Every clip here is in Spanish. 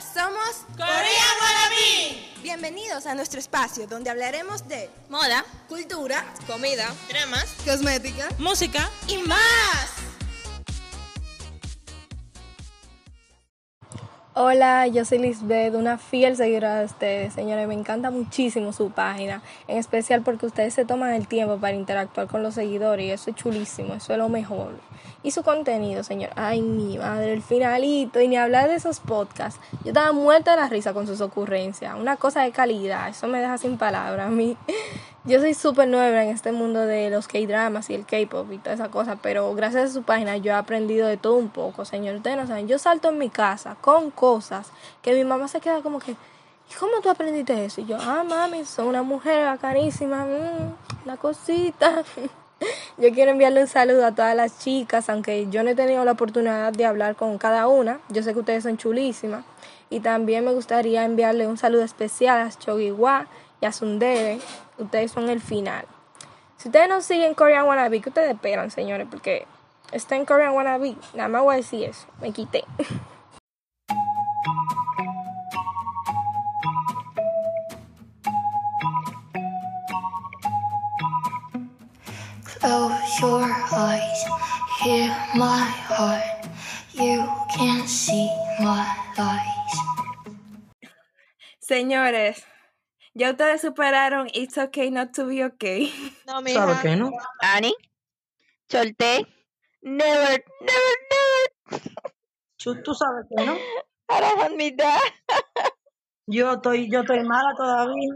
Somos Korean Wannabe. Bienvenidos a nuestro espacio donde hablaremos de moda, cultura, comida, dramas, cosmética, música y más. Hola, yo soy Lisbeth, una fiel seguidora de ustedes. Señores, me encanta muchísimo su página, en especial porque ustedes se toman el tiempo para interactuar con los seguidores y eso es chulísimo, eso es lo mejor. Y su contenido, señor, ay mi madre, el finalito y ni hablar de esos podcasts. Yo estaba muerta de la risa con sus ocurrencias, una cosa de calidad, eso me deja sin palabras a mí. Yo soy súper nueva en este mundo de los K-dramas y el K-pop y toda esa cosa, pero gracias a su página yo he aprendido de todo un poco, señor. Ustedes no saben, yo salto en mi casa con cosas que mi mamá se queda como que, ¿y cómo tú aprendiste eso? Y yo, ah, mami, soy una mujer bacanísima, mmm, una cosita. yo quiero enviarle un saludo a todas las chicas, aunque yo no he tenido la oportunidad de hablar con cada una. Yo sé que ustedes son chulísimas. Y también me gustaría enviarle un saludo especial a Chogiwa y a Sundere ustedes son el final. Si ustedes no siguen Korean Wannabe, ¿qué ustedes esperan, señores? Porque está en Korean Wannabe. Nada más voy a decir eso. Me quité. Close your eyes, hear my heart. You can see my lies. Señores, ya ustedes superaron It's Okay Not to Be Okay. No, mija. ¿Sabes qué, no? Annie, solté. Never, never, never. ¿Tú sabes qué, no? Yo estoy, yo estoy mala todavía.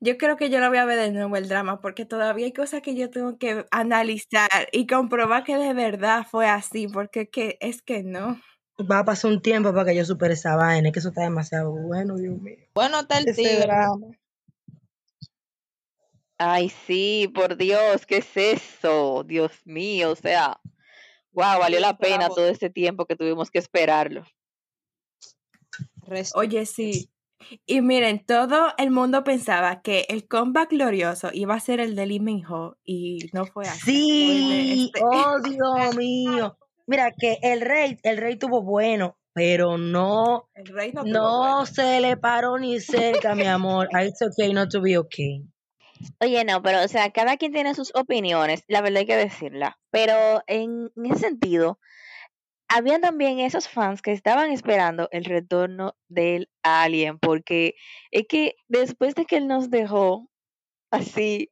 Yo creo que yo la voy a ver de nuevo el drama, porque todavía hay cosas que yo tengo que analizar y comprobar que de verdad fue así, porque es que, es que no. Va a pasar un tiempo para que yo supere esa vaina, que eso está demasiado bueno, Dios mío. Bueno, está el drama. Ay, sí, por Dios, ¿qué es eso? Dios mío, o sea, wow, valió la pena todo este tiempo que tuvimos que esperarlo. Oye, sí. Y miren, todo el mundo pensaba que el comeback glorioso iba a ser el de Lee Min Ho y no fue así. Sí, este oh Dios mío. Mira que el rey, el rey tuvo bueno, pero no, el rey no, no se le paró ni cerca, mi amor. It's okay not to be okay. Oye, no, pero o sea, cada quien tiene sus opiniones, la verdad hay que decirla. Pero en, ese sentido, había también esos fans que estaban esperando el retorno del alien, porque es que después de que él nos dejó así,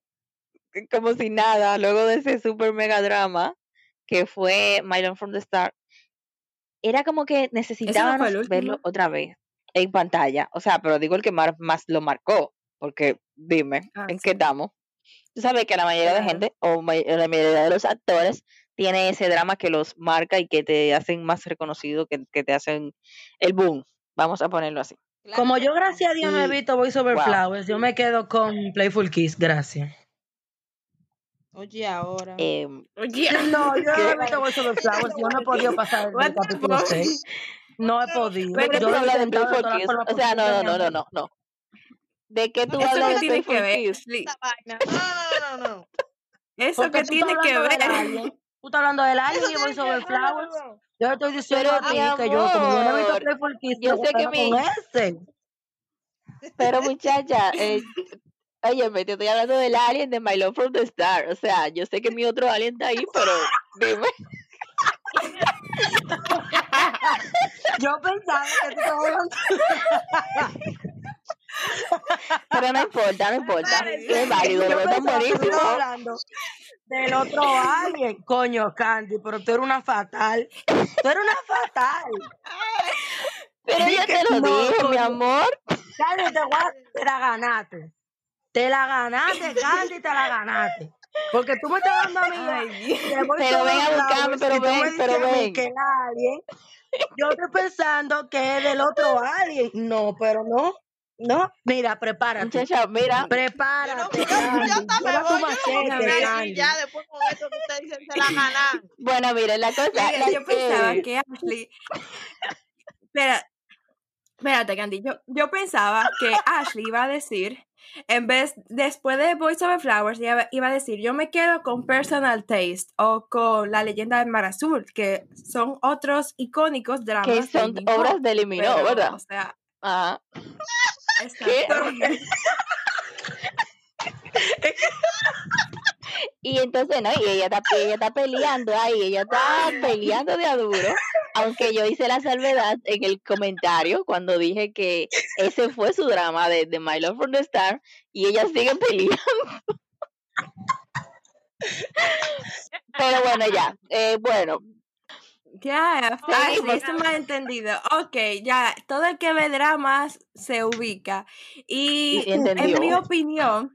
como si nada, luego de ese super mega drama que fue Mylon from the Start, era como que necesitábamos verlo otra vez en pantalla. O sea, pero digo el que más, más lo marcó. Porque dime, ah, ¿en qué estamos? Tú sabes que la mayoría de gente, o la mayoría de los actores, tiene ese drama que los marca y que te hacen más reconocido, que, que te hacen el boom. Vamos a ponerlo así. Como yo, gracias a Dios, no he visto Voice Over Flowers, yo me quedo con Playful Kiss, gracias. Oye, ahora. Eh, Oye, no, yo no he visto Voice Over Flowers, yo no he podido pasar el capítulo 6. No he podido. Pero yo he intentado de Kiss. O sea, no, no, no, no, no. ¿De qué tú hablas de tiene que ver? No, no, no, no. Eso que tiene que ver. Tú estás hablando del alien y sobre Flowers. Yo estoy diciendo a ti que yo, como yo no he visto Playful Kiss, yo sé que mi... ese. Pero muchacha, eh, oye, me te estoy hablando del alien de My Love from the Star. O sea, yo sé que mi otro alien está ahí, pero dime. yo pensaba que tú estabas. Pero no importa, no importa. Es válido, lo es buenísimo. Del otro alguien. Coño, Candy, pero tú eres una fatal. Tú eres una fatal. Pero yo te lo digo, mi amor. Candy, te, te la ganaste. Te la ganaste, Candy, te la ganaste. Porque tú me estás dando a mí. pero ven a buscarme, pero ven, pero ven. Que alguien, yo estoy pensando que es del otro alguien. No, pero no. No, mira, prepárate. Muchacha, mira. Prepárate. Yo, ya después con esto que ustedes dicen se la ganan. Bueno, mire, la cosa Mira, yo pensaba que Ashley. Espera, espérate, Candy. Yo, yo pensaba que Ashley iba a decir, en vez, después de Voice Over Flowers, iba, iba a decir, yo me quedo con Personal Taste o con La Leyenda del Mar Azul, que son otros icónicos dramas. Que son obras de Eliminó, ¿verdad? O sea, Ajá. Exactamente. Y entonces, no, y ella está, ella está peleando ahí, ella está peleando de a duro. Aunque yo hice la salvedad en el comentario cuando dije que ese fue su drama de, de My Love from the Star y ella sigue peleando. Pero bueno, ya. Eh, bueno, Ya, Ay, Ashley, esto me ha entendido. Ok, ya, todo el que ve dramas se ubica. Y en mi opinión,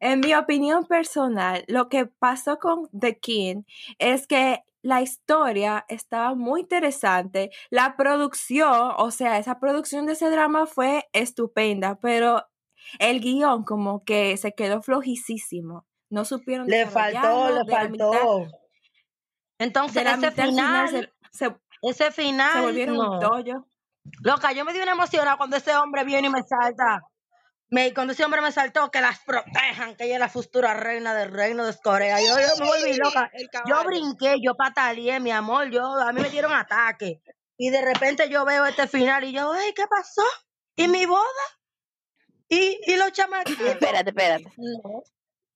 en mi opinión personal, lo que pasó con The King es que la historia estaba muy interesante. La producción, o sea, esa producción de ese drama fue estupenda, pero el guion como que se quedó flojísimo. No supieron Le faltó, le faltó. Entonces, ese final final, se- se ese final, se volvieron un no. tollo. Loca, yo me di una emoción cuando ese hombre viene y me salta. Me, cuando ese hombre me saltó, que las protejan, que ella es la futura reina del reino de Corea. Yo, yo me volví loca. Yo brinqué, yo pataleé, mi amor. Yo, a mí me dieron ataque. Y de repente yo veo este final y yo, ay, ¿qué pasó? ¿Y mi boda? ¿Y, y los chamaquitos? espérate, espérate. No.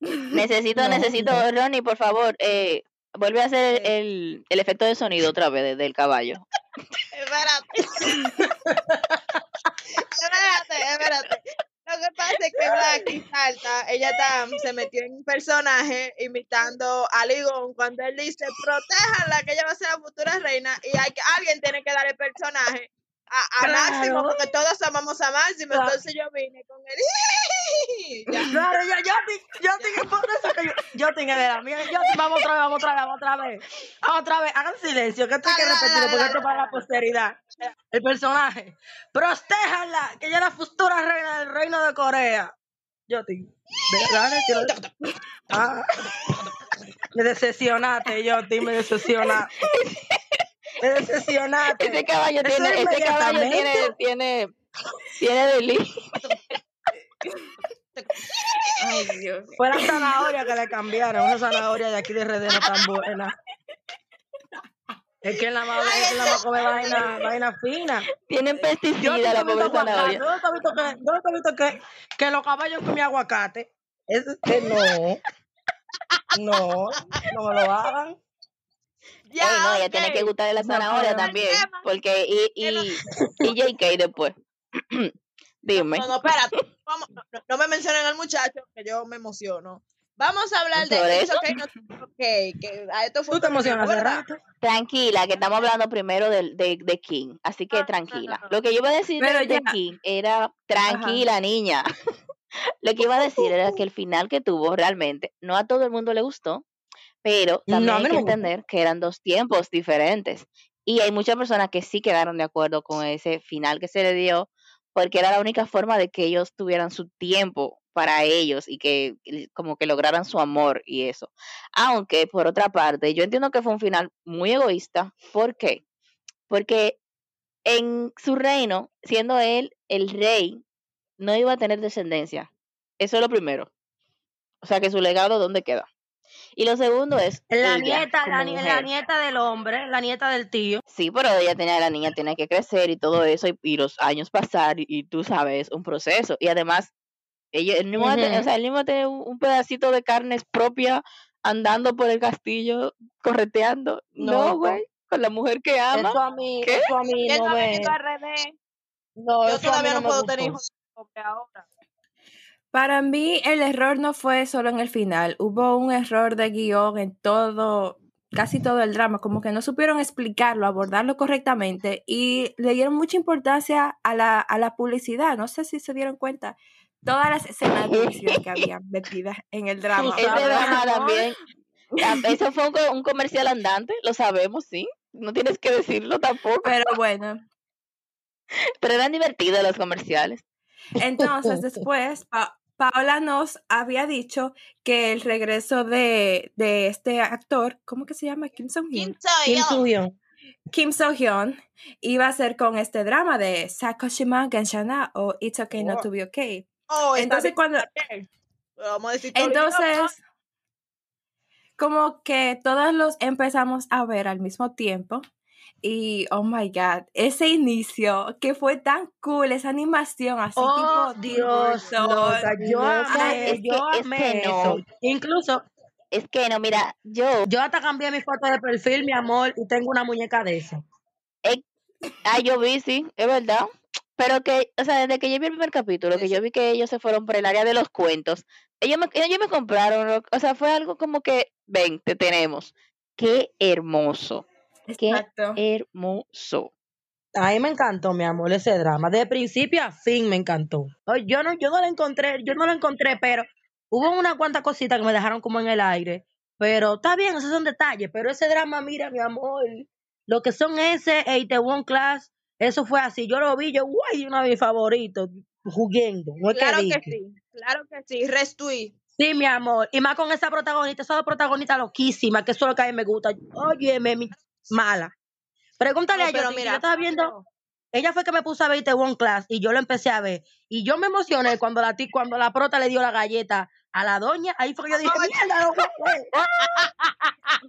Necesito, No, necesito, no. Ronnie, por favor, eh, vuelve a hacer el, el efecto de sonido otra vez de- del caballo. Espérate. espérate, espérate. Lo que pasa es que Blackie salta, ella está, se metió en un personaje imitando a Ligón cuando él dice, protéjanla, que ella va a ser la futura reina, y hay que, alguien tiene que dar el personaje a, a Máximo, Claro. porque todos amamos a Máximo, Claro. entonces yo vine con él. Ya. Claro, yo, yo, te- yo por eso que yo, yo tengo de la mía. Yo, vamos otra vez, vamos otra vez, vamos otra vez. Vamos otra vez, hagan silencio, que esto hay que repetirlo porque esto es para la posteridad. El personaje. Prostéjanla, que ella es la futura reina del reino de Corea. Yo te. Yo- Ah. Me decepcionaste, yo, me decepcionaste. Me decepcionaste. Ese caballo Eso tiene, ese caballo tiene, tiene, tiene delito. Ay, Dios. Fue la zanahoria que le cambiaron. Una zanahoria de aquí de RD no tan buena. Es que la más, es que la más come vaina, vaina fina. Tienen Yo pesticida nunca la pobre aguacate. zanahoria. ¿Dónde te has visto que, dónde te has visto que, que los caballos comen aguacate? Eso es que no. No, no lo hagan. Ya, Ey, no, ella tiene que gustarle la No zanahoria también. Porque, y, y, y JK después. Dime. No, no, espérate. Vamos, no, me mencionen al muchacho, que yo me emociono. Vamos a hablar de ¿Sobre It's eso? Okay, Okay, que a esto fue Tú te emocionas. Tranquila, que estamos hablando primero del- de, de King, así que Ah, tranquila. Lo que yo iba a decir de, Pero de ya. King era, tranquila niña. Lo que iba a decir era que el final que tuvo realmente, no a todo el mundo le gustó, pero también hay que entender que eran dos tiempos diferentes. Y hay muchas personas que sí quedaron de acuerdo con ese final que se le dio, porque era la única forma de que ellos tuvieran su tiempo para ellos y que como que lograran su amor y eso. Aunque por otra parte, yo entiendo que fue un final muy egoísta. ¿Por qué? Porque en su reino, siendo él el rey, no iba a tener descendencia. Eso es lo primero. O sea que su legado, ¿dónde queda? Y lo segundo es La ella, nieta, la, la nieta del hombre, la nieta del tío. Sí, pero ella tenía, la niña tiene que crecer y todo eso, y, y los años pasar, y, y tú sabes, un proceso. Y además, ella, él mismo, va a tener- Ujú. o sea, él mismo tiene un, un pedacito de carne propia andando por el castillo, correteando. No, No, güey, con la mujer que ama. Eso a mí, ¿Qué? eso a mí no no ha me. venido al revés. No, Yo todavía no puedo gustó. tener hijos ahora. Para mí, el error no fue solo en el final. Hubo un error de guion en todo, casi todo el drama. Como que no supieron explicarlo, abordarlo correctamente y le dieron mucha importancia a la, a la publicidad. No sé si se dieron cuenta. Todas las escenas de publicidad que había metidas en el drama. Ese drama también. ah, Eso fue un, co- un comercial andante, lo sabemos, sí. No tienes que decirlo tampoco. Pero bueno, Pero eran divertidos los comerciales. Entonces, después, Pa- Paola nos había dicho que el regreso de, de este actor, ¿cómo que se llama? Kim Soo ¿Quién Hyun. Kim yo? Soo-hyun. Kim Soo Hyun iba a ser con este drama de Sakoshima Genshana o It's Okay Not to Be Okay. Oh, Entonces, cuando, está bien. Vamos a decir todo entonces, como que todos los empezamos a ver al mismo tiempo. Y, oh my God, ese inicio que fue tan cool, esa animación así Oh, tipo Dios, Burton. loca, yo Loca, amé, es yo que- es amé que no. eso. Incluso, Es que no, mira, yo, yo hasta cambié mi foto de perfil, mi amor, y tengo una muñeca de esa. ah, yo vi, sí, es verdad. Pero que, o sea, desde que yo vi el primer capítulo, que yo vi que ellos se fueron por el área de los cuentos, ellos me, ellos me compraron, lo- o sea, fue algo como que, ven, te tenemos. Qué hermoso, qué Exacto. hermoso. A mí me encantó, mi amor, ese drama. De principio a fin me encantó. Yo no, yo no lo encontré, yo no lo encontré, pero hubo unas cuantas cositas que me dejaron como en el aire. Pero está bien, esos son detalles. Pero ese drama, mira, mi amor, lo que son ese One Class, eso fue así. Yo lo vi, yo, guay, uno de mis favoritos. No es Claro que sí, claro que sí. Restui. Sí, mi amor. Y más con esa protagonista, esa protagonista loquísima, que eso es lo que a mí me gusta. Oye, mi mala. Pregúntale No, a pero yo, mira, yo estaba viendo, ella fue que me puso a ver One Class y yo lo empecé a ver. Y yo me emocioné cuando la cuando la prota le dio la galleta a la doña. Ahí fue que yo dije, mierda, no puedo ver".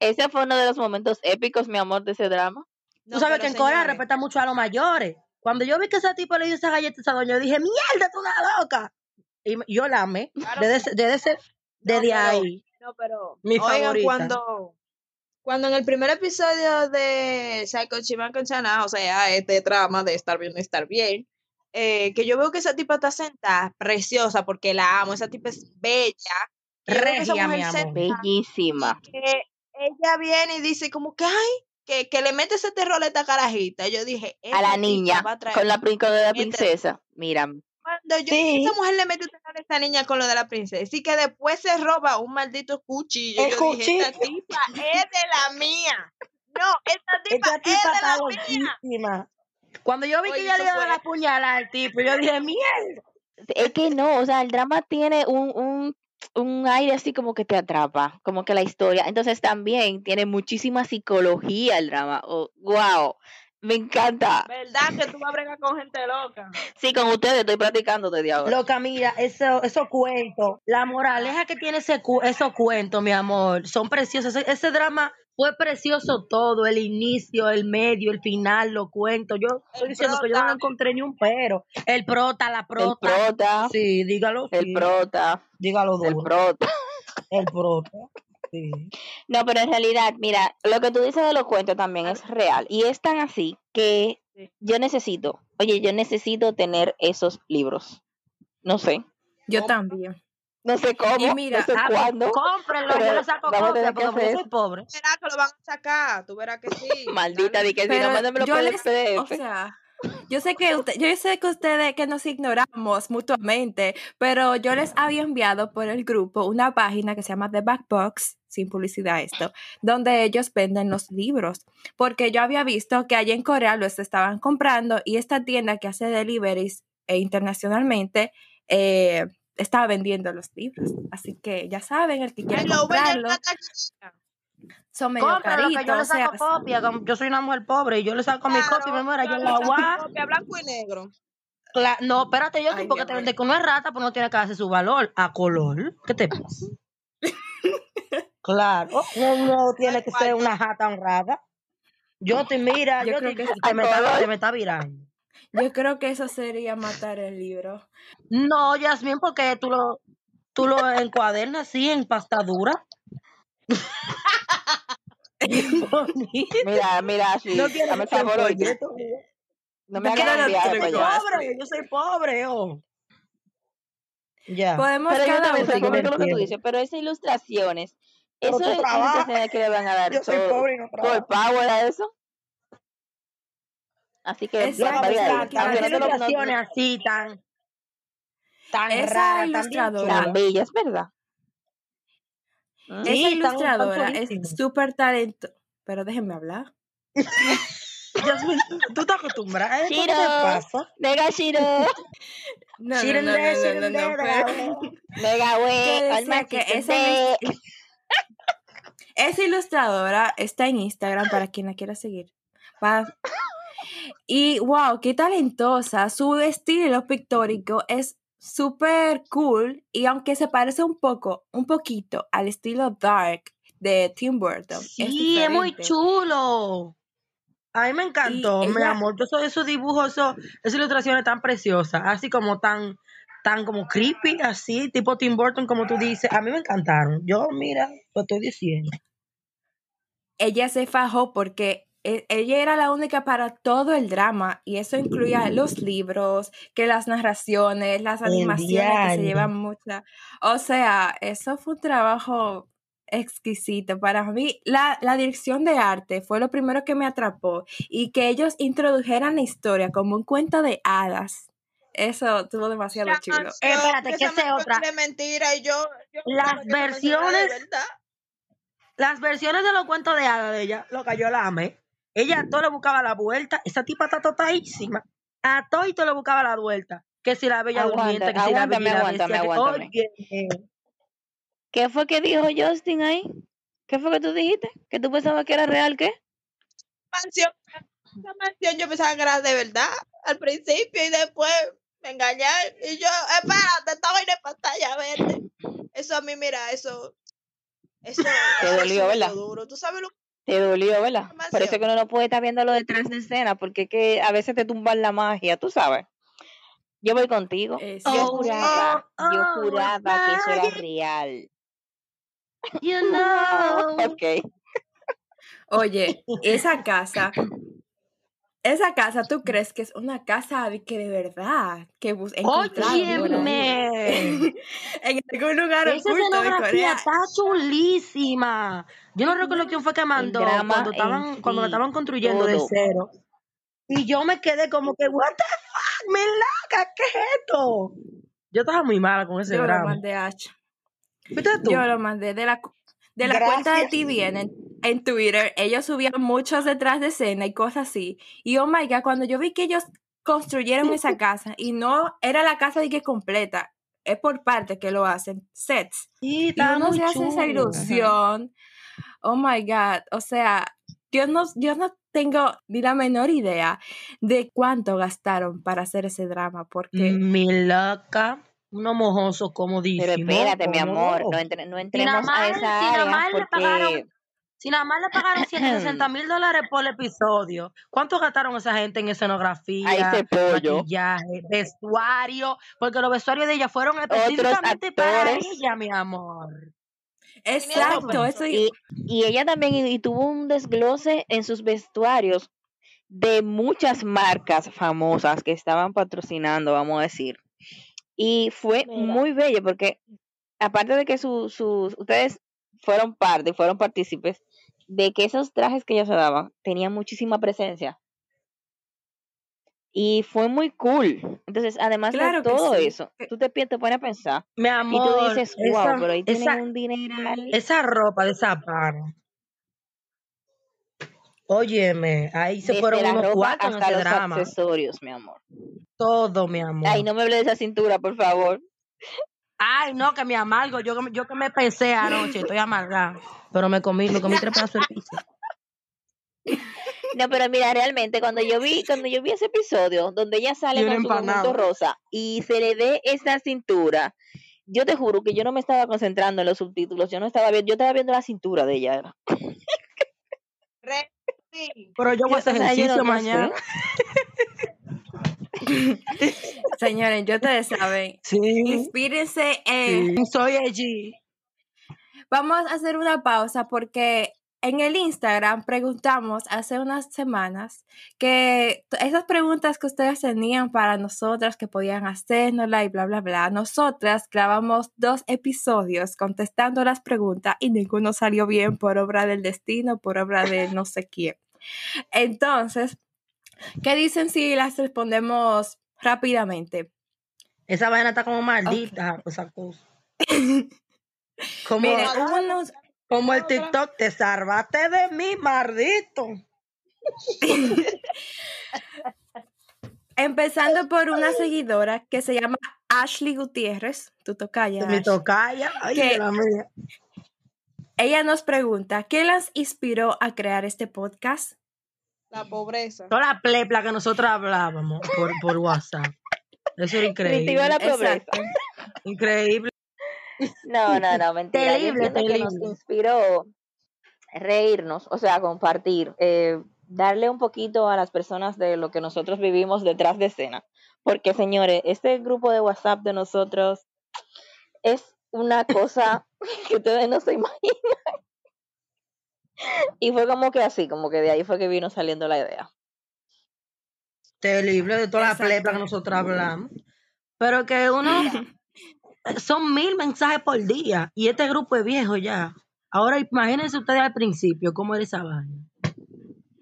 Ese fue uno de los momentos épicos, mi amor, de ese drama. Tú No, sabes pero que en Corea respetan mucho a los mayores. Cuando yo vi que ese tipo le dio esa galleta a esa doña, yo dije, mierda, tú una loca. Y yo la amé. Claro Desde, desde, ese- No, desde pero- ahí. No, pero Mi oigan, favorita. cuando cuando en el primer episodio de Psycho Chiman con Chana, o sea, este drama de estar bien, estar bien, eh, que yo veo que esa tipa está sentada, preciosa, porque la amo, esa tipa es bella. Regia, mi amor. Bellísima. que ella viene y dice como que, ay, que, que le mete ese terror a esta carajita. Yo dije, A la niña, va a traer- con la, con la princesa. Mira, Cuando yo Sí. esa mujer le terror a esta niña con lo de la princesa y que después se roba un maldito cuchillo. El yo dije, esta tipa es de la mía. No, esta tipa Esta es de la mía. Cuando yo vi que ella le eso iba a dar fue- la puñalada al tipo, yo dije, mierda. es que no, o sea, el drama tiene un, un, un aire así como que te atrapa, como que la historia. Entonces también tiene muchísima psicología el drama. Oh, wow, me encanta. ¿Verdad que tú vas a bregar con gente loca? Sí, con ustedes estoy practicando desde ahora. Loca, mira, eso, esos cuentos, la moraleja que tiene ese cu- esos cuentos, mi amor, son preciosos. Ese, ese drama fue precioso todo, el inicio, el medio, el final, los cuentos. Yo estoy El diciendo que yo no prota. encontré ni un pero. El prota, la El prota. prota, Sí, dígalo. el sí. prota, Dígalo el duro. prota. El prota. Sí. No, pero en realidad, mira, lo que tú dices de los cuentos también es real. Y es tan así que Sí. yo necesito, oye, yo necesito tener esos libros. No sé, Yo ¿Cómo? también. no sé cómo, Y mira, no sé Ah, cuándo. cómprenlo, yo le saco vamos a copia tener que porque yo soy pobre. Verás que lo van a sacar, tú verás que sí. Maldita, di que si no, mándamelo por el les, o PDF. sea, yo sé que usted, yo sé que ustedes que nos ignoramos mutuamente, pero yo les había enviado por el grupo una página que se llama The Back Box, sin publicidad esto, donde ellos venden los libros, porque yo había visto que allá en Corea los estaban comprando y esta tienda que hace deliveries eh, internacionalmente eh, estaba vendiendo los libros, así que ya saben, el que quiera comprarlo, son medio Cómpralo, que yo caritos, le o sea, saco copia. como Yo soy una mujer pobre y yo le saco mi copia y me muero. Yo la UA. Copia blanco y negro. Cla- no, espérate, yo Ay, porque te vende no es rata, pues no tiene que darse su valor. A color. ¿Qué te pasa? claro. No, no tiene que ser una jata honrada. Yo te mira, Yo yo, creo te, que te sí. me está, te me está virando. yo creo que eso sería matar el libro. No, Yasmin, porque tú lo, tú lo encuadernas así en pastadura. Mira, mira, Ashley, no dame favor, oíste. folleto. No me ¿De qué hagas viaje para Yo allá. soy pobre, yo soy pobre, oh. Ya. Podemos Pero yo cada también uno. sí, con lo que tú dices, pero esas ilustraciones, eso tú es trabajas. ilustraciones que le van a dar Yo soy todo, pobre y no todo el trabajo. power a eso. Así que, Exacto, tan- Aunque tan no te lo- no- ilustraciones así, tan, tan Esa bien ilustradora- tan chulas. bellas, ¿verdad? ¿Mm? Sí, Esa ilustradora es súper talento. Pero déjenme hablar. Yasmin, tú, estás acostumbrada, ¿eh? ¿Qué te Chiro. pasa? Nega Shiro, No, esa ilustradora está en Instagram para quien la quiera seguir. Va. Y wow, qué talentosa. Su estilo pictórico es súper cool. Y aunque se parece un poco, un poquito al estilo dark de Tim Burton. Sí, es muy chulo. A mí me encantó, mi ella- amor. Yo soy esos dibujos, esos- esas ilustraciones tan preciosas, así como tan, tan como creepy, así, tipo Tim Burton, como tú dices. A mí me encantaron. Yo, mira, lo estoy diciendo. ella se fajó porque e- ella era la única para todo el drama y eso incluía los libros, que las narraciones, las animaciones que se llevan mucha. O sea, eso fue un trabajo exquisito para mí. La, la dirección de arte fue lo primero que me atrapó y que ellos introdujeran la historia como un cuento de hadas. Eso estuvo demasiado Ya, chulo. Eh, espérate, que es otra. de mentira y yo, yo Las versiones-. Las versiones de los cuentos de hadas de ella, lo que yo la amé. Ella a todo le buscaba la vuelta. Esa tipa está totadísima. A todo y todo le buscaba la vuelta. Que si la bella Aguanta, durmiente, que si la bella aguántame, aguántame. ¿Qué fue que dijo Justin ahí? ¿Qué fue que tú dijiste? ¿Que tú pensabas que era real qué? mansión, esa mansión yo pensaba que era de verdad al principio y después me engañaron y yo, espérate, estaba en pantalla verde. Eso a mí, mira, eso, eso, Te eso dolió, es ¿verdad? duro. ¿Tú sabes lo Te dolió, ¿verdad? Por eso es que uno no puede estar viendo lo detrás de escena, porque es que a veces te tumban la magia, tú sabes. Yo voy contigo. Es Yo cierto. juraba, oh, yo oh, juraba que eso era real. You know. Ok. Oye, esa casa, esa casa, ¿tú crees que es una casa de que de verdad que bus? Óyeme. en algún lugar Esa oculto de Corea? está chulísima. Yo no recuerdo quién fue que mandó cuando estaban, cuando la estaban construyendo de cero. Y yo me quedé como que, what the fuck, me laca, ¿qué es esto? Yo estaba muy mala con ese Yo lo drama. mandé a Ash. ¿Viste tú? Yo lo mandé de la, de la cuenta de. TVN en, en Twitter. Ellos subían muchos detrás de escena y cosas así. Y oh my god, cuando yo vi que ellos construyeron esa casa y no era la casa de que completa, es por parte que lo hacen, sets. Sí, Y uno se hace esa ilusión. Oh my God. O sea, yo no, yo no tengo ni la menor idea de cuánto gastaron para hacer ese drama, porque Mi loca, unos mojosos como Pero espérate, mi amor, no, entre- no Si nada entremos a más, esa si nada área más le porque pagaron, si nada más le pagaron 160 mil dólares por episodio, ¿cuánto gastaron esa gente en escenografía, ahí se pollo. maquillaje, vestuario? Porque los vestuarios de ella fueron específicamente para ella, mi amor. exacto, eso Y, y ella también y, y tuvo un desglose en sus vestuarios de muchas marcas famosas que estaban patrocinando, vamos a decir. Y fue Mira. muy bello porque aparte de que su- sus ustedes fueron parte, fueron partícipes de que esos trajes que ella se daban tenían muchísima presencia. Y fue muy cool. Entonces, además Claro de todo sí. eso, tú te, te pones a pensar Mi y tú amor, dices, wow, esa, pero ahí tienen esa, un dineral. esa ropa de esa. Óyeme, ahí se Desde fueron la unos ropa en hasta ese los drama. accesorios, mi amor. Todo, mi amor. Ay, no me hables de esa cintura, por favor. Ay, no, que me amargo. Yo, que- yo que me pesé anoche, estoy amargada. Pero me comí, me comí tres pedazos de pizza. No, pero mira, realmente cuando yo vi, cuando yo vi ese episodio donde ella sale Y una con su conjunto rosa y se le ve esa cintura, yo te juro que yo no me estaba concentrando en los subtítulos, yo no estaba viendo, yo estaba viendo la cintura de ella. Sí. Pero yo voy a Yo- hacer yo ejercicio mañana. señores, ya ustedes saben, Sí. inspírense en... sí. Soy allí. Vamos a hacer una pausa porque en el Instagram preguntamos hace unas semanas que esas preguntas que ustedes tenían para nosotras que podían hacérnosla y bla, bla, bla. Nosotras grabamos dos episodios contestando las preguntas y ninguno salió bien por obra del destino, por obra de no sé quién. Entonces, ¿qué dicen si las respondemos rápidamente? Esa vaina está como maldita, esa cosa. Como, Miren, Vamos a hubo darle. unos, como el TikTok, te salvaste de mí, maldito. Empezando por una seguidora que se llama Ashley Gutiérrez, tu tocaya. Mi tocaya, ay, ¿Qué? de la mía. Ella nos pregunta, ¿qué las inspiró a crear este podcast? La pobreza. Toda la plepla que nosotros hablábamos por, por WhatsApp. Eso era increíble. la pobreza. Exacto. Increíble. No, no, no, mentira. Terrible, que nos inspiró reírnos, o sea, compartir. Eh, darle un poquito a las personas de lo que nosotros vivimos detrás de escena. Porque, señores, este grupo de WhatsApp de nosotros es una cosa que ustedes no se imaginan. Y fue como que así, como que de ahí fue que vino saliendo la idea. Terrible de toda la plepla que nosotros hablamos. Pero que uno, son mil mensajes por día y este grupo es viejo ya. Ahora imagínense ustedes al principio cómo era esa vaina.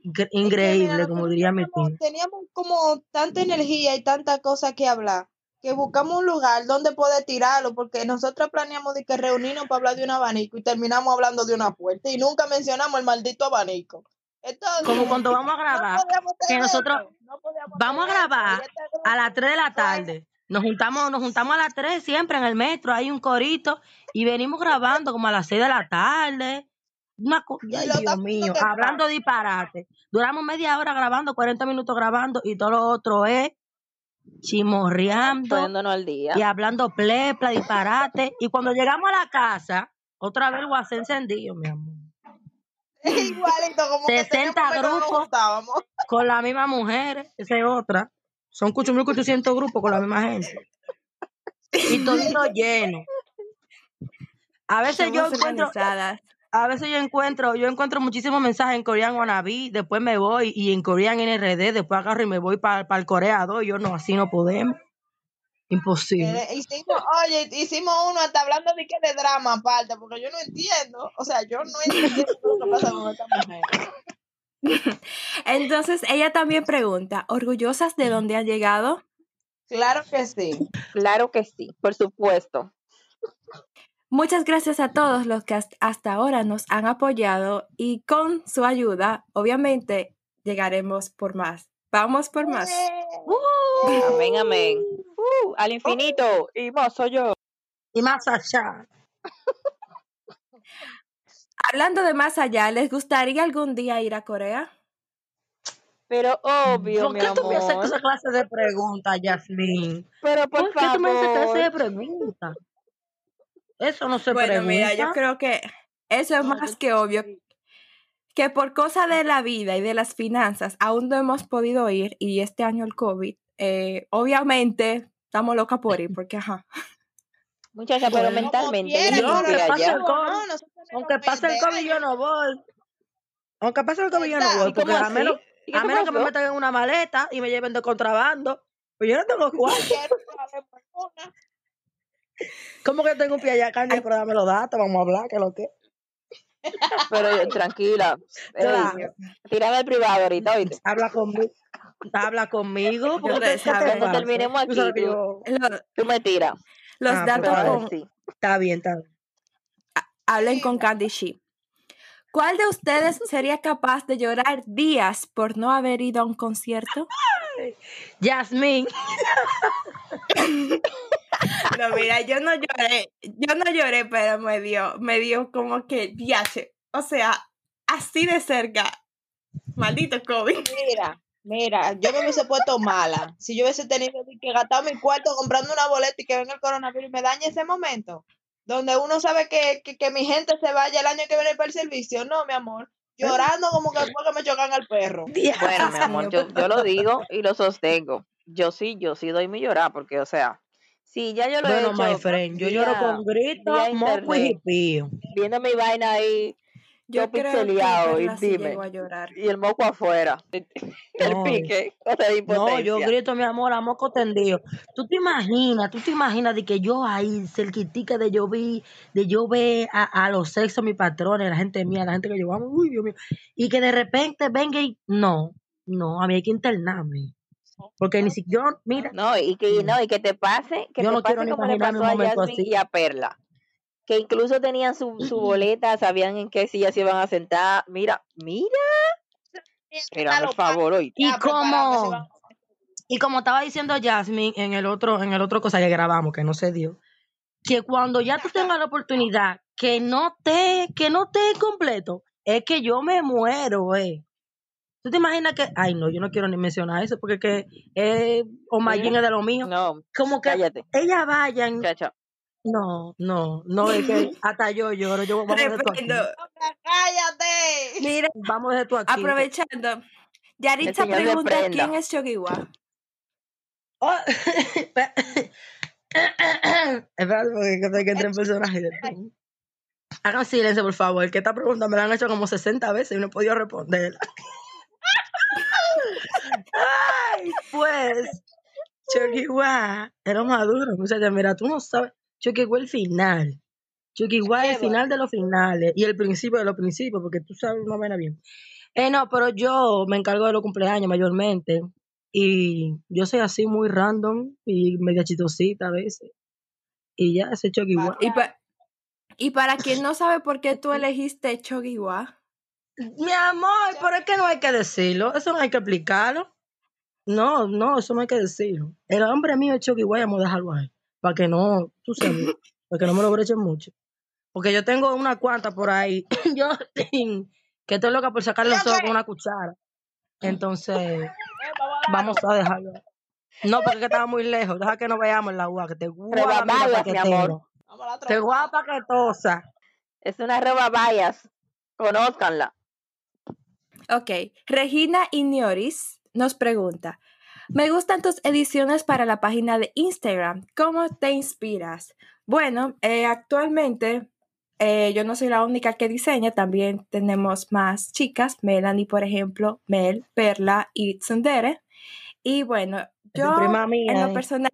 Incre- Es que, mira, Increíble, como diría mi teníamos como tanta energía y tanta cosa que hablar que buscamos un lugar donde poder tirarlo porque nosotros planeamos de que reunirnos para hablar de un abanico y terminamos hablando de una puerta y nunca mencionamos el maldito abanico. Entonces, Como cuando vamos a grabar, que nosotros no vamos a grabar este a las grupo 3 de la tarde. Nos juntamos, nos juntamos a las 3 siempre en el metro, hay un corito y venimos grabando como a las 6 de la tarde. Una Ay, Dios mío, hablando disparate. Duramos media hora grabando, 40 minutos grabando y todo lo otro es chimorreando Poniéndonos al y día. hablando plepla, disparate. Y cuando llegamos a la casa, otra vez el WhatsApp encendido, mi amor. Igualito, como que 60 teníamos que no nos grupos con las mismas mujeres, esa es otra. Son 8.800 grupos con la misma gente. Y todito lleno. A veces yo encuentro, organizadas. A veces yo encuentro, yo encuentro muchísimos mensajes en coreano wannabe, después me voy y en coreano NRD, después agarro y me voy para el Corea 2, yo no, así no podemos. Imposible. Eh, hicimos, oye, hicimos uno hasta hablando de que de drama aparte, porque yo no entiendo, o sea, yo no entiendo lo que pasa con esta mujer. Entonces ella también pregunta, ¿orgullosas de dónde han llegado? Claro que sí. Claro que sí, por supuesto. Muchas gracias a todos los que hasta- ahora nos han apoyado y con su ayuda, obviamente, llegaremos por más. Vamos por más. Amén, amén. Uh, al infinito y más allá. Y más allá. Hablando de más allá, ¿les gustaría algún día ir a Corea? Pero obvio, ¿Por mi qué tú me haces esa clase de preguntas, Yasmin? Pero por, ¿Por qué tú me haces clase de preguntas? Eso no se Bueno, mira, yo pregunta. creo que eso es No, más que obvio, que por cosa de la vida y de las finanzas aún no hemos podido ir y este año el COVID, eh, obviamente estamos locas por ir porque, ajá. Muchacha, pero Bueno, mentalmente yo aunque pase el COVID, no, nosotros tenemos aunque pase el 20 COVID, yo no voy. Aunque pase el COVID, yo no voy. ¿Y cómo Porque a menos, ¿Y qué a te menos que me metan en una maleta y me lleven de contrabando, pues yo no tengo cuarto. Quiero saber por una. ¿Cómo que tengo un pie allá, Candy? Pero dame los datos, vamos a hablar, que lo que. Pero eh, tranquila. Claro, tírame el privado ahorita, oíste. habla conmigo. Habla conmigo, porque terminemos aquí, tú, yo. Tú me tiras. los Ah, pues datos está Pero bien. con, sí. Está bien, está bien. hablen con Candy She. ¿Cuál de ustedes sería capaz de llorar días por no haber ido a un concierto? Yasmin, No, mira, yo no lloré, yo no lloré, pero me dio, me dio como que viaje. O sea, así de cerca. Maldito COVID. Mira, mira, yo me hubiese puesto mala si yo hubiese tenido que gastar mi cuarto comprando una boleta y que venga el coronavirus y me dañe ese momento. Donde uno sabe que, que, que mi gente se vaya el año que viene para el servicio. No, mi amor. Llorando como que después que me chocan al perro. Bueno, mi amor, yo, yo lo digo y lo sostengo. Yo sí, yo sí doy mi llorar, porque, o sea, si ya yo lo he Bueno, my hecho friend, yo lloro con gritos, moco y jipío. viendo mi vaina ahí, Yo todo creo que pixeleado, y Perla sí dime, llegó a llorar. y el moco afuera, el No, pique, no, yo grito, mi amor, a moco tendido. Tú te imaginas, tú te imaginas de que yo ahí, cerquitica de yo vi, de yo ver a, a los sexos, mis patrones, la gente mía, la gente que yo amo, uy, Dios mío, y que de repente venga y, no, no, a mí hay que internarme. Porque ni siquiera, yo, mira, No, y que no, y que te pase, que yo te no quiero ni como le imaginarme un pasó a momento Jasmine así. y a Perla, que incluso tenían su, su boleta, sabían en qué silla se iban a sentar. Mira, mira, pero el favor, oíste. Y se iban como, y como estaba diciendo Jasmine en el otro, en el otro cosa que grabamos, que no se dio, que cuando ya tú tengas la oportunidad, que no te, que no te completo, es que yo me muero, eh. ¿Tú te imaginas que, ay no, yo no quiero ni mencionar eso, porque que eh, Omayín Mira, es de lo mío. no, Como que cállate, ellas vayan. No, no, no, es que hasta yo lloro. Yo, vamos de tú aquí. ¡Cállate! Mira, Vamos de tú aquí. aprovechando. Yaritza señor pregunta quién es Chogiwa. Oh, Espérate, porque que que entre en personaje. Hagan silencio, por favor, que esta pregunta me la han hecho como 60 veces y no he podido responder. Ay, pues, Choquiwa era maduro, muchacha. Mira, tú no sabes. Choquiwa el final. Choquiwa el final de los finales y el principio de los principios, porque tú sabes una manera bien. Eh, no, pero yo me encargo de los cumpleaños mayormente. Y yo soy así muy random y media chistosita a veces. Y ya, ese Choquiwa. Y, pa- y para quien no sabe por qué tú elegiste Chogiwa, Mi amor, pero es que no hay que decirlo. Eso no hay que explicarlo. No, no, eso no hay que decirlo. El hombre mío es Chucky, vamos a dejarlo ahí. Para que no, tú sabes, para que no me lo brechen mucho. Porque yo tengo una cuanta por ahí. yo, que estoy loca por sacarle los ojos con una cuchara. Entonces, Eh, vamos a dejarlo. No, porque es que estaba muy lejos. Deja que nos veamos en la UA, que te guapa, Rebabayas, mi amor. Te guapa que tosa. Es una roba vallas. Conózcanla. Ok, Regina Inioris nos pregunta, me gustan tus ediciones para la página de Instagram, ¿cómo te inspiras? Bueno, eh, actualmente eh, yo no soy la única que diseña, también tenemos más chicas, Melanie, por ejemplo, Mel, Perla y Tsundere. Y bueno, yo mía, en lo eh. personal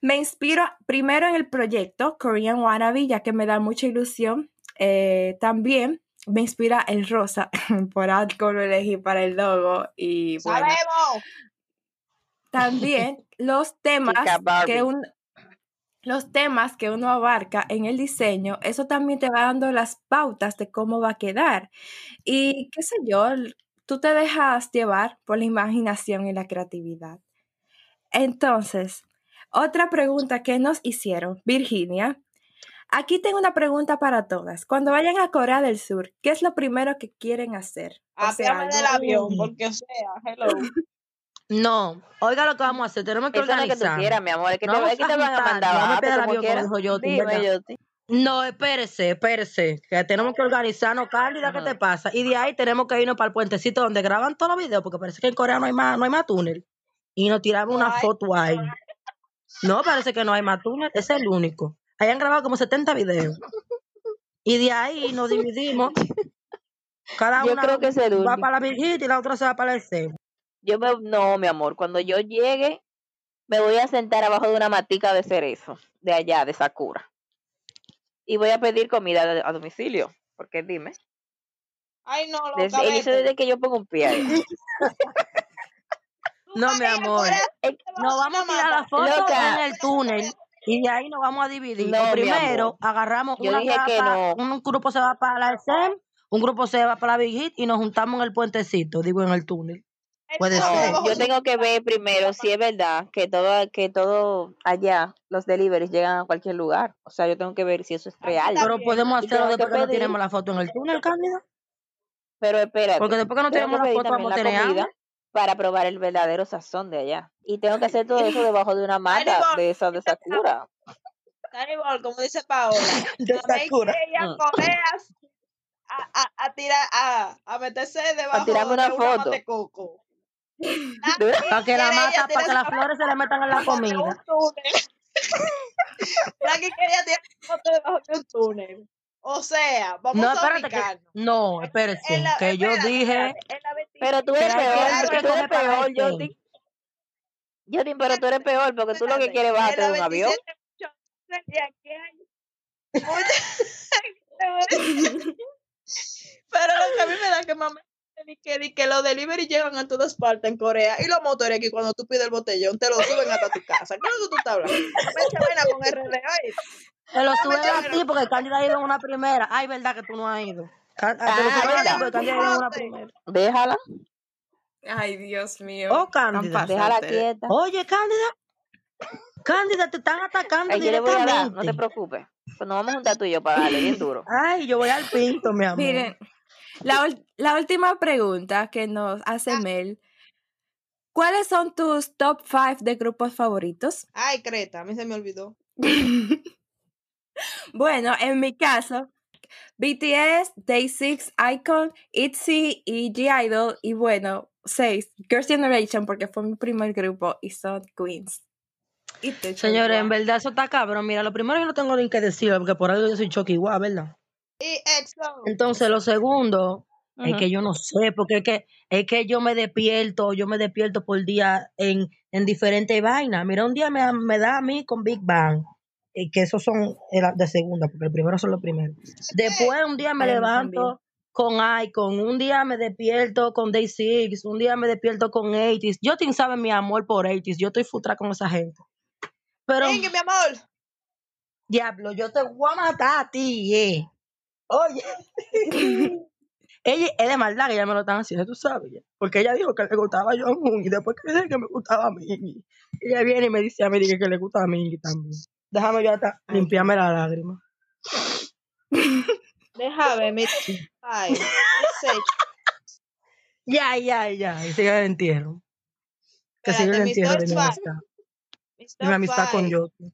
me inspiro primero en el proyecto Korean Wannabe, ya que me da mucha ilusión. Eh, también me inspira el rosa, por algo lo elegí para el logo. Y bueno, ¡Sabemos! También los temas que un, los temas que uno abarca en el diseño, eso también te va dando las pautas de cómo va a quedar. Y qué sé yo, tú te dejas llevar por la imaginación y la creatividad. Entonces, otra pregunta que nos hicieron, Virginia. Aquí tengo una pregunta para todas. Cuando vayan a Corea del Sur, ¿qué es lo primero que quieren hacer? Apiame del avión, porque, o sea, hello. No, oiga lo que vamos a hacer. Tenemos que Eso no es que tú organizar. quieras, mi amor. Es que No te, vamos es que te van a mandar no el como avión, como quieras. dijo Yoti, Dime, ¿verdad? Yoti. No, espérese, espérese, que tenemos que organizarnos, Cándida, ¿qué te pasa? Y de ahí tenemos que irnos para el puentecito donde graban todos los videos, porque parece que en Corea no hay más, no hay más túnel. Y nos tiramos No una hay. foto ahí. No, parece que no hay más túnel, ese es el único. Ahí han grabado como 70 videos. Y de ahí nos dividimos. Cada Yo una creo que es el va para la Virgita y la otra se va para el C. Yo me, no, mi amor, cuando yo llegue, me voy a sentar abajo de una matica de cerezo, de allá, de Sakura. Y voy a pedir comida a, a domicilio, porque dime, Ay, no, loca, desde, eso desde que yo pongo un pie ahí. No, mi amor. Vas Nos vamos a una tirar la foto Loca. en el túnel y de ahí nos vamos a dividir. No, primero agarramos Yo una que no. un grupo se va para la SEM, un grupo se va para la Big Hit y nos juntamos en el puentecito, digo en el túnel. Puede ser. yo tengo que ver primero si es verdad que todo, que todo allá, los deliveries llegan a cualquier lugar. O sea, yo tengo que ver si eso es real. Pero podemos hacerlo que después que no tenemos la foto en el túnel, Cándida. Pero espérate. Porque después que no tenemos la foto vamos a tener para probar el verdadero sazón de allá. Y tengo que hacer todo eso debajo de una mata de esa de Sakura. Hannibal, como dice Paola. De a Sakura. ella. Corea a, a, a tirar, a, a meterse debajo tirarme una de una foto. mata de coco. Para que la mata, para que las flores se le metan en la comida. túnel. Jackie quería una foto debajo de un túnel. O sea, vamos No, a espérate que, ubicarnos. no, espérese, En la- que yo espérate, dije, espérate, en la 25. Pero tú eres que- peor, que tú eres peor. Joti. Joti, pero tú eres peor porque tú lo que Espérate, quieres es en bajarte la de un avión. 27 y aquí hay mucha- Pero lo que a mí me da que mamá di que, que los delivery llegan a todas partes en Corea y los motores aquí cuando tú pides el botellón te lo suben hasta tu casa. ¿Qué es lo que tú estás hablando? Me con RD ahí. te lo suben a ti porque el Cándida ha ido en una primera. Ay, verdad que tú no has ido. Ah, Te lo Ah, suben a ti porque ha ido en una primera. Déjala, Ay, Dios mío. Oh, Cándida. déjala quieta. Oye, Cándida. Cándida, te están atacando Ay, yo le voy a dar, no te preocupes. Pues nos vamos a juntar tú y yo para darle bien duro. Ay, yo voy al pinto, mi amor. Miren, la, la última pregunta que nos hace Mel. ¿Cuáles son tus top 5 de grupos favoritos? Ay, Creta, a mí se me olvidó. Bueno, en mi caso, BTS, Day6, Icon, ITZY y G-Idol. Y bueno, 6, Girls' Generation, porque fue mi primer grupo y son Queens. Señores, en verdad eso está cabrón. Mira, lo primero yo no tengo ni que decir, porque por algo yo soy Chucky ¿verdad? Y. Entonces, lo segundo es que yo no sé, porque es que, es que yo me despierto, yo me despierto por día en, en diferentes vainas. Mira, un día me, da- me da a mí con Big Bang, eh, que esos son eh, de segunda, porque el primero son los primeros. Después un día me Ay, levanto con Icon, un día me despierto con Day Six, un día me despierto con 80s. Yo te sabe mi amor por 80s, yo estoy futra con esa gente. Pero, Venga, mi amor. diablo, yo te voy a matar a ti, eh. Oye. ella es de maldad que ella me lo están haciendo, tú sabes. ya. Porque ella dijo que le gustaba a Jong y después que dice que me gustaba a mí. Ella viene y me dice a mí dije, que le gusta a mí también. Déjame yo hasta Ay, limpiarme la lágrima. Déjame, mi Ay, ese, Ya, ya, ya. Y sigue el entierro. Que sigue el entierro de mi amistad. mi De mi amistad con. Yoti.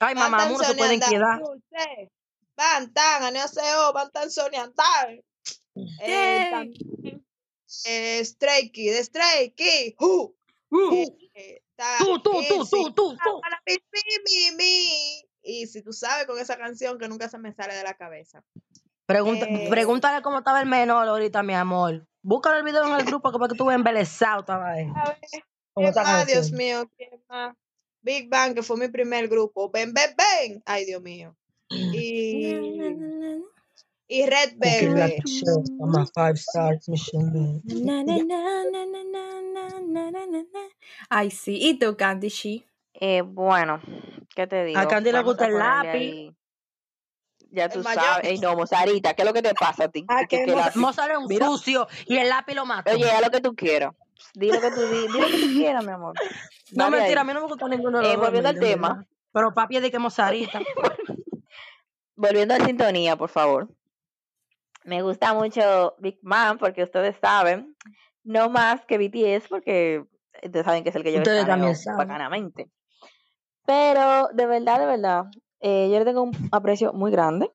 Ay, mamá, no se pueden quedar. Dulce. Bantan, Aneoseo, Bantan Sonia Andar. Eh, Yay. también, eh, Stray Kid, Stray Kid. Eh, está tú, tú, tú, tú, tú, tú. Mi, mi. Y si tú sabes con esa canción que nunca se me sale de la cabeza. Pregunta, Eh. Pregúntale cómo estaba el menor ahorita, mi amor. Búscale el video en el grupo que para que tú embelesado estaba él. A ver, Con ¿Quién esa más, Dios mío? ¿Quién más? Big Bang, que fue mi primer grupo. Ven, ven, ven. Ay, Dios mío y, y Red Velvet. Ay, sí. ¿Y tú, Candy She? Eh, bueno, ¿qué te digo? A Candy le gusta el lápiz. Ya tú sabes. Ey, no, Mozarita, ¿qué es lo que te pasa a ti? Ah, Mozart es un Mira. sucio y el lápiz lo mata. Oye, haz lo que tú quieras. Dile lo que tú, di, lo que tú quieras, mi amor. No, mentira, ahí. a mí no me gusta ninguno de eh, los eh, Volviendo al tema. Pero papi es de que Mozarita. Volviendo a sintonía, por favor. Me gusta mucho Big Man porque ustedes saben, no más que BTS porque ustedes saben que es el que yo también bacanamente. Pero de verdad, de verdad, eh, yo le tengo un aprecio muy grande.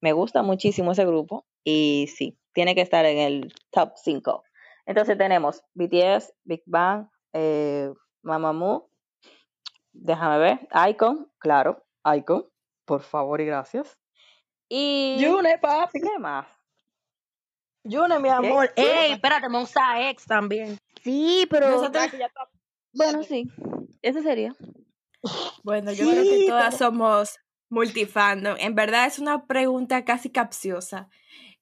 Me gusta muchísimo ese grupo y sí, tiene que estar en el top 5. Entonces tenemos BTS, Big Bang, eh, Mamamoo, déjame ver, Icon, claro, Icon, por favor y gracias. Y Yune, papi. ¿qué más? Yune, mi amor. ¿Qué? Ey, espérate, Monza X también. Sí, pero Nosotros- bueno, sí, ese sería. Bueno, yo creo que todas somos multifandom. En verdad es una pregunta casi capciosa.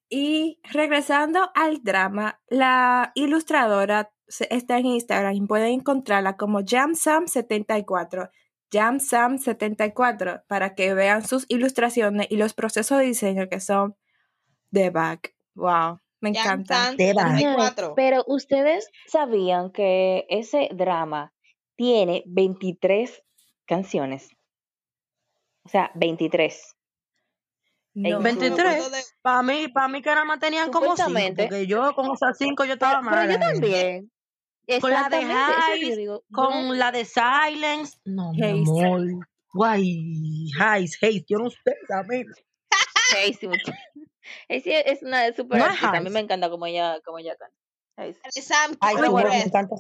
Y regresando al drama, la ilustradora está en Instagram y pueden encontrarla como JamSam74. JamSam74 para que vean sus ilustraciones y los procesos de diseño que son de back. Wow, me encanta. 74. Pero ustedes sabían que ese drama tiene 23 canciones. O sea, 23. No. 23. Para mí, para mí que nada más tenían como cinco, Supuestamente. porque yo con esas cinco yo estaba Pero, pero yo también. Con la de Highs, digo, Con no- la de Silence. No, mi amor. Guay, Highs, yo no sé, también. Es una super No artista. A mí me encanta como ella, como ella canta. Sam Ay, bueno, me encanta.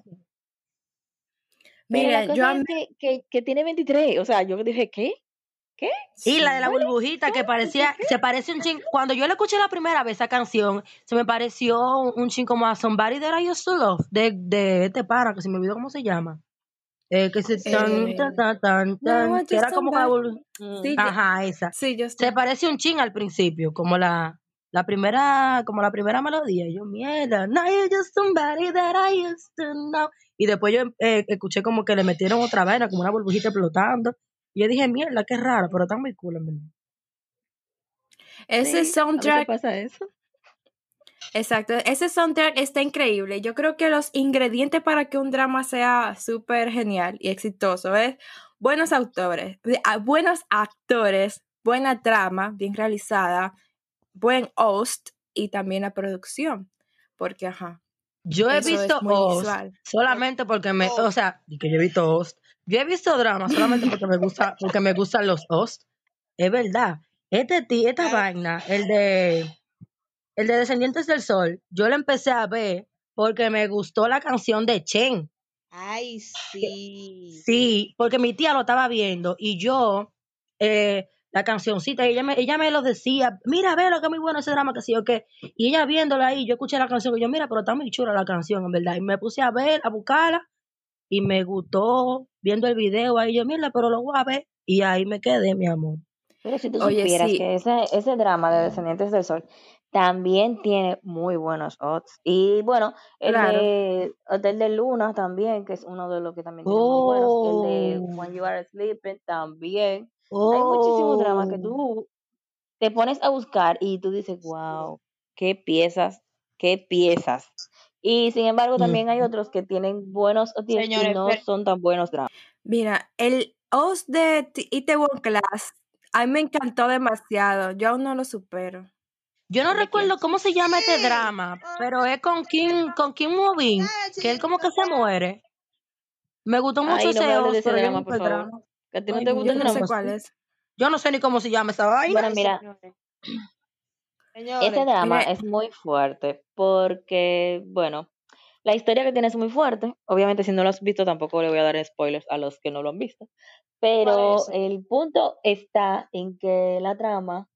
Mira, yo es que, que, que tiene 23. O sea, yo dije, ¿qué? ¿Qué? Y la de la burbujita que parecía, se parece un ching. Cuando yo la escuché la primera vez esa canción, se me pareció un ching como a Somebody That I Used to Love, de, de este para, que se me olvidó cómo se llama. Eh, que se tan, Eh, tan, tan, tan, No, tan, I que era como burbu- Sí, yo- Ajá, esa. sí, yo Se parece un ching al principio, como la, la primera, como la primera melodía. Yo, mierda, no, you're just somebody that I used to know. Y después yo eh, escuché como que le metieron otra vaina, como una burbujita explotando. Y yo dije, mierda, qué raro, pero está muy cool, en verdad. Ese Sí, soundtrack pasa eso. Exacto, ese soundtrack está increíble. Yo creo que los ingredientes para que un drama sea súper genial y exitoso es buenos autores, de- a- buenos actores, buena trama, bien realizada, buen host y también la producción. Porque, ajá, Yo he visto visual. solamente porque me, Oz. o sea, y que yo he visto Oz. Yo he visto drama solamente porque me gusta, porque me gustan los Oz. es verdad. Este esta Claro. vaina, el de el de Descendientes del Sol, yo lo empecé a ver porque me gustó la canción de Chen. Ay, sí. Sí, porque mi tía lo estaba viendo y yo, eh, la cancioncita, ella me, ella me lo decía, mira, ve lo que es muy bueno ese drama, que sí o qué. Y ella viéndola ahí, yo escuché la canción y yo, mira, pero está muy chula la canción, en verdad. Y me puse a ver, a buscarla y me gustó viendo el video ahí, yo, mira, pero lo voy a ver. Y ahí me quedé, mi amor. Pero si tú Oye, supieras sí. que ese, ese drama de Descendientes del Sol también tiene muy buenos odds. Y bueno, el Claro. de Hotel de Luna también, que es uno de los que también tiene muy buenos. El de Oh, When You Are Sleeping también. Hay muchísimos dramas que oh. tú te pones a buscar y tú dices, wow, qué piezas, qué piezas. Y sin embargo, también hay otros que tienen buenos y no pero- son tan buenos dramas. Mira, el host de Itaewon Class, a mí me encantó demasiado. Yo aún no lo supero. Yo no recuerdo cómo se llama este drama, pero es con Kim, con Kim Movin, que él como que se muere. Me gustó mucho Ay, no ese de drama, no por favor. drama. ¿Que a ti no Ay, te gusta Yo el no sé cuál es. Yo no sé ni cómo se llama esa vaina. Bueno, mira, señores. Ese drama Mira, es muy fuerte porque, bueno, la historia que tiene es muy fuerte. Obviamente, si no lo has visto, tampoco le voy a dar spoilers a los que no lo han visto. Pero el punto está en que la trama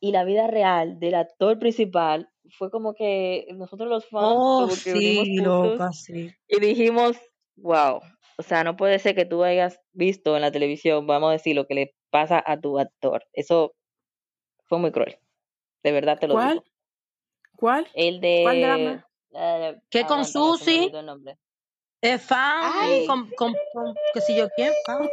y la vida real del actor principal fue como que nosotros los fans Oh, como que sí, loca, sí. y dijimos, wow, o sea, no puede ser que tú hayas visto en la televisión, vamos a decir, lo que le pasa a tu actor. Eso fue muy cruel. De verdad te lo ¿cuál? digo. ¿Cuál? El ¿Cuál de... drama? eh, Que con se me Susi, es fan, Ay, con, con, con, qué sé yo quién, fan.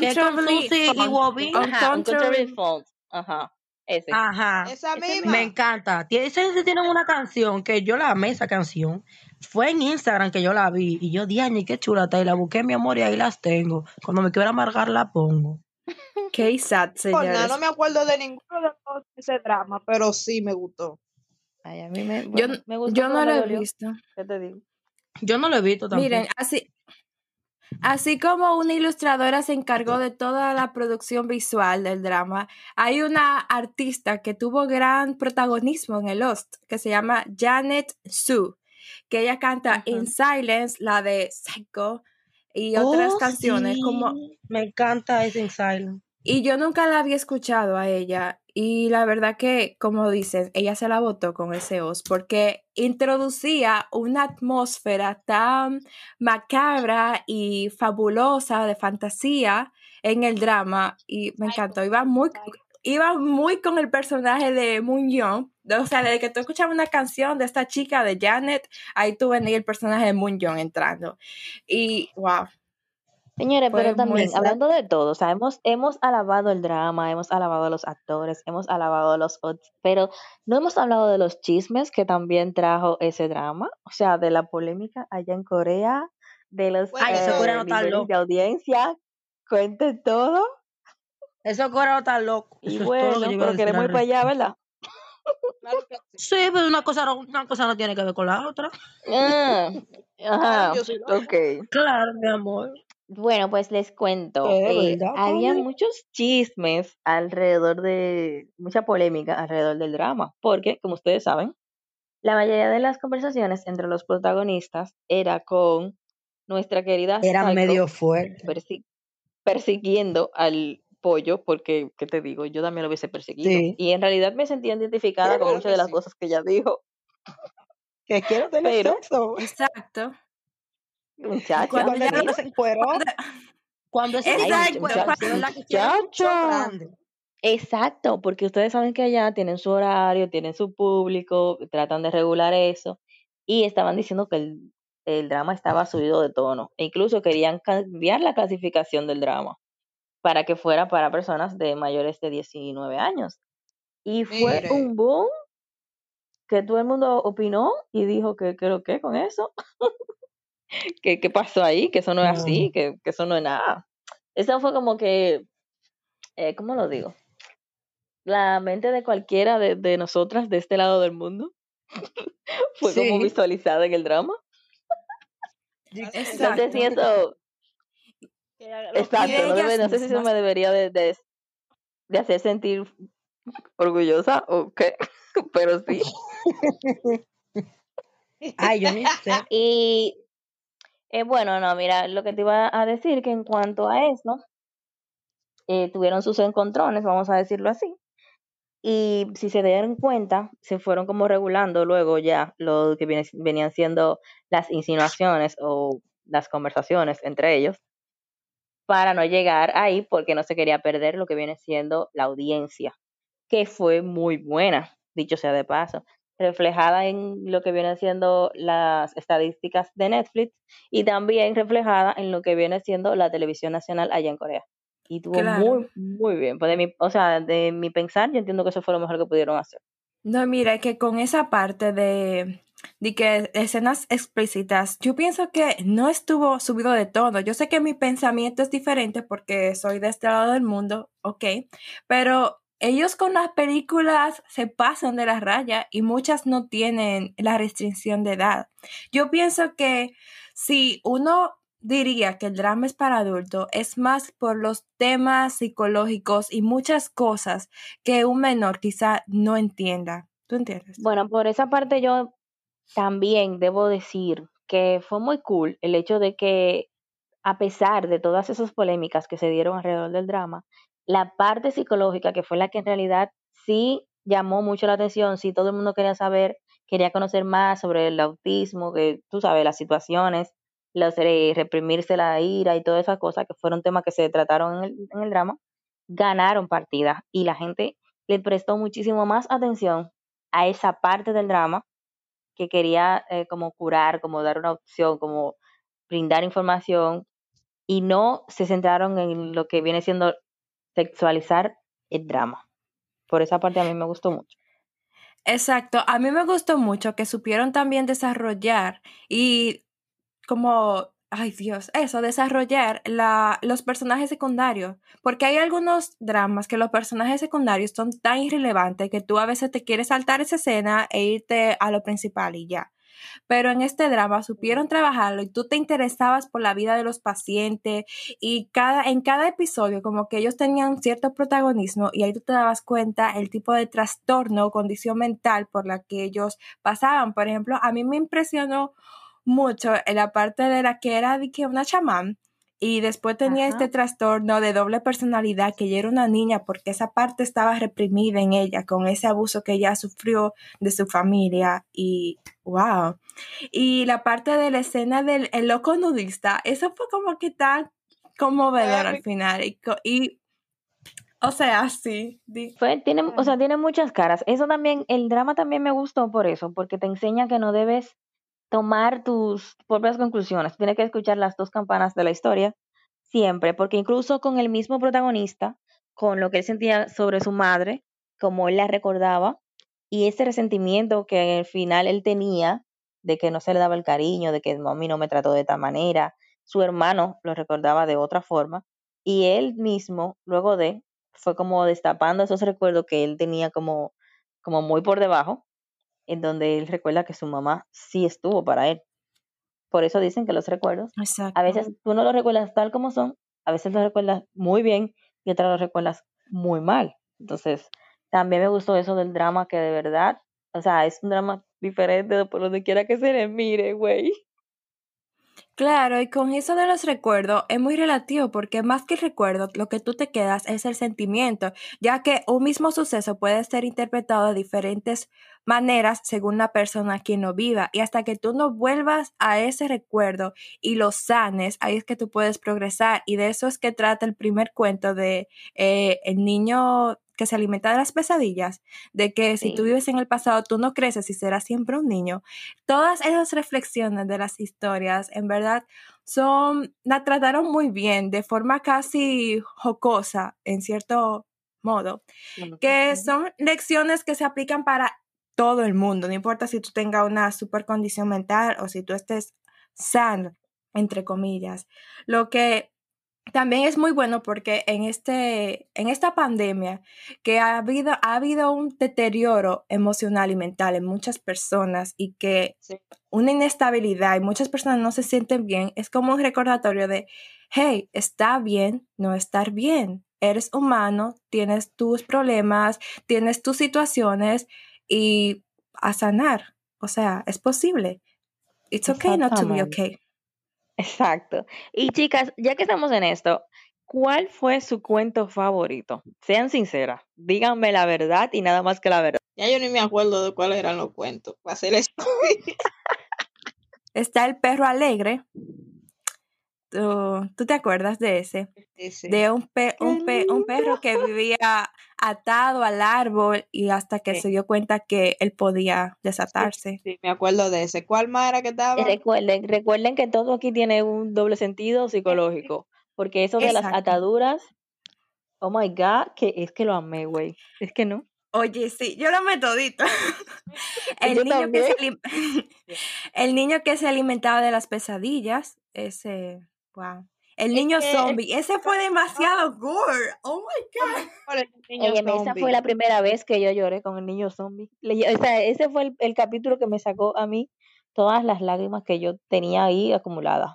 Que con Susi y. Wobby. Ajá, un Contrary Uncomfortably. Fault. Ajá, ese. Ajá. esa Ese Me misma. encanta. Ese tienen una canción que yo la amé, esa canción. Fue en Instagram que yo la vi. Y yo, Diana, qué chula está. Y la busqué, mi amor, y ahí las tengo. Cuando me quiero amargar, la pongo. Qué sad, nada, no señores. me acuerdo de ninguno de los- ese drama, pero sí me gustó. Ay, a mí me, Yo, bueno, me gustó, yo no lo he dolió. visto. ¿Qué te digo? Yo no lo he visto Miren, tampoco. así, así como una ilustradora se encargó de toda la producción visual del drama, hay una artista que tuvo gran protagonismo en el Lost, que se llama Janet Sue, que ella canta Ajá. In Silence, la de Psycho, y otras Oh, canciones como. Me encanta ese en Silent. Y yo nunca la había escuchado a ella. Y la verdad que, como dices, ella se la votó con ese os porque introducía una atmósfera tan macabra y fabulosa de fantasía en el drama. Y me encantó. Iba muy, iba muy con el personaje de Moon Young. O sea, desde que tú escuchabas una canción de esta chica, de Janet, ahí tú venías el personaje de Moon Young entrando. Y wow, Señores, fue pero también, hablando de todo, o sea, hemos, hemos alabado el drama, hemos alabado a los actores, hemos alabado a los pero no hemos hablado de los chismes que también trajo ese drama, o sea, de la polémica allá en Corea, de los Ay, eh, loco. de audiencia, cuente todo, Ese coreano está loco. y Eso que bueno, a pero queremos ir para allá. ¿verdad? Claro que sí. Sí, pero una cosa, no, una cosa no tiene que ver con la otra. Ah, Claro, ajá, ok. Claro, mi amor. Bueno, pues les cuento, eh, ¿Verdad, había muchos chismes alrededor de, mucha polémica alrededor del drama, porque, como ustedes saben, la mayoría de las conversaciones entre los protagonistas era con nuestra querida Era Psycho medio fuerte. persi- persiguiendo al pollo, porque, ¿qué te digo? Yo también lo hubiese perseguido. Sí. Y en realidad me sentía identificada con muchas de las sí. cosas que ella dijo, Que quiero tener pero, sexo. exacto. Muchacha, cuando Cuando ya tipo se encueró, cuando- se encueró. Exacto, porque ustedes saben que allá tienen su horario, tienen su público, tratan de regular eso y estaban diciendo que el, el drama estaba subido de tono e incluso querían cambiar la clasificación del drama para que fuera para personas de mayores de 19 años. Y fue Mire, un boom que todo el mundo opinó y dijo que lo que con eso, que qué pasó ahí, que eso no es No. así, que, que eso no es nada. Eso fue como que, eh, ¿cómo lo digo? la mente de cualquiera de, de nosotras de este lado del mundo fue como visualizada en el drama. Exacto. si eso, Que haga lo exacto, que no, debe- no sé si eso me debería de, de- de hacer sentir orgullosa o qué, pero sí. Ay, yo ni sé. Y eh, bueno, no, mira, lo que te iba a decir que en cuanto a eso, eh, tuvieron sus encontrones, vamos a decirlo así. Y si se dieron cuenta, se fueron como regulando luego ya lo que viene- venían siendo las insinuaciones o las conversaciones entre ellos para no llegar ahí porque no se quería perder lo que viene siendo la audiencia, que fue muy buena, dicho sea de paso, reflejada en lo que viene siendo las estadísticas de Netflix y también reflejada en lo que viene siendo la televisión nacional allá en Corea. Y tuvo Claro. muy, muy bien. Pues de mi, o sea, de mi pensar, yo entiendo que eso fue lo mejor que pudieron hacer. No, mira, que con esa parte de, de que escenas explícitas, yo pienso que no estuvo subido de todo. Yo sé que mi pensamiento es diferente porque soy de este lado del mundo, ok, pero ellos con las películas se pasan de la raya y muchas no tienen la restricción de edad. Yo pienso que si uno diría que el drama es para adultos, es más por los temas psicológicos y muchas cosas que un menor quizá no entienda. ¿Tú entiendes? Bueno, por esa parte yo también debo decir que fue muy cool el hecho de que a pesar de todas esas polémicas que se dieron alrededor del drama, la parte psicológica, que fue la que en realidad sí llamó mucho la atención, sí todo el mundo quería saber, quería conocer más sobre el autismo, que tú sabes, las situaciones, los eh, reprimirse la ira y todas esas cosas que fueron temas que se trataron en el, en el drama, ganaron partidas y la gente le prestó muchísimo más atención a esa parte del drama que quería eh, como curar, como dar una opción, como brindar información y no se centraron en lo que viene siendo sexualizar el drama. Por esa parte a mí me gustó mucho. Exacto, a mí me gustó mucho que supieron también desarrollar y como, ay Dios, eso, desarrollar la, los personajes secundarios, porque hay algunos dramas que los personajes secundarios son tan irrelevantes que tú a veces te quieres saltar esa escena e irte a lo principal y ya. Pero en este drama supieron trabajarlo y tú te interesabas por la vida de los pacientes y cada, en cada episodio como que ellos tenían cierto protagonismo y ahí tú te dabas cuenta el tipo de trastorno o condición mental por la que ellos pasaban. Por ejemplo, a mí me impresionó mucho en la parte de la que era de que una chamán y después tenía Ajá. este trastorno de doble personalidad que ella era una niña porque esa parte estaba reprimida en ella con ese abuso que ella sufrió de su familia y wow. Y la parte de la escena del el loco nudista, eso fue como que tan conmovedor al final y, o sea, sí, Fue, tiene, o sea, tiene muchas caras. Eso también, el drama también me gustó por eso, porque te enseña que no debes tomar tus propias conclusiones. Tienes que escuchar las dos campanas de la historia siempre, porque incluso con el mismo protagonista, con lo que él sentía sobre su madre, como él la recordaba, y ese resentimiento que al final él tenía de que no se le daba el cariño, de que mami no me trató de esta manera, su hermano lo recordaba de otra forma, y él mismo, luego de, fue como destapando esos recuerdos que él tenía como, como muy por debajo, en donde él recuerda que su mamá sí estuvo para él. Por eso dicen que los recuerdos, exacto. a veces tú no los recuerdas tal como son, a veces los recuerdas muy bien y otras los recuerdas muy mal. Entonces, también me gustó eso del drama que de verdad, o sea, es un drama diferente de por donde quiera que se le mire, güey. Claro, y con eso de los recuerdos es muy relativo porque más que el recuerdo, lo que tú te quedas es el sentimiento, ya que un mismo suceso puede ser interpretado de diferentes maneras según la persona quien lo viva y hasta que tú no vuelvas a ese recuerdo y lo sanes, ahí es que tú puedes progresar y de eso es que trata el primer cuento de eh, el niño que se alimenta de las pesadillas, de que si tú vives en el pasado tú no creces y serás siempre un niño. Todas esas reflexiones de las historias, en verdad, son, la trataron muy bien, de forma casi jocosa, en cierto modo, que son lecciones que se aplican para todo el mundo, no importa si tú tengas una super condición mental o si tú estés sano, entre comillas. Lo que también es muy bueno porque en, este, en esta pandemia que ha habido, ha habido un deterioro emocional y mental en muchas personas y que Sí. una inestabilidad y muchas personas no se sienten bien, es como un recordatorio de, hey, está bien no estar bien. eres humano, tienes tus problemas, tienes tus situaciones y a sanar. O sea, es posible. It's okay not to be okay. Exacto. Y chicas, ya que estamos en esto, ¿cuál fue su cuento favorito? Sean sinceras, díganme la verdad y nada más que la verdad. Ya yo ni me acuerdo de cuáles eran los cuentos. Para hacer esto. Está el perro alegre. ¿Tú, tú te acuerdas de ese? Ese. De un, pe- un, pe- un perro que vivía atado al árbol y hasta que Sí. se dio cuenta que él podía desatarse. Sí, me acuerdo de ese. ¿Cuál más era que estaba? Y recuerden, recuerden que todo aquí tiene un doble sentido psicológico, porque eso de las ataduras, oh my God, que es que lo amé, güey. Es que no. Oye, sí, yo lo metodito. el, niño que se el niño que se alimentaba de las pesadillas, ese, wow. El Es niño que- zombie, ese fue demasiado gore. Oh my god. ¿Cuál es el niño Óyeme, esa fue la primera vez que yo lloré con el niño zombie. O sea, ese fue el, el capítulo que me sacó a mí todas las lágrimas que yo tenía ahí acumuladas.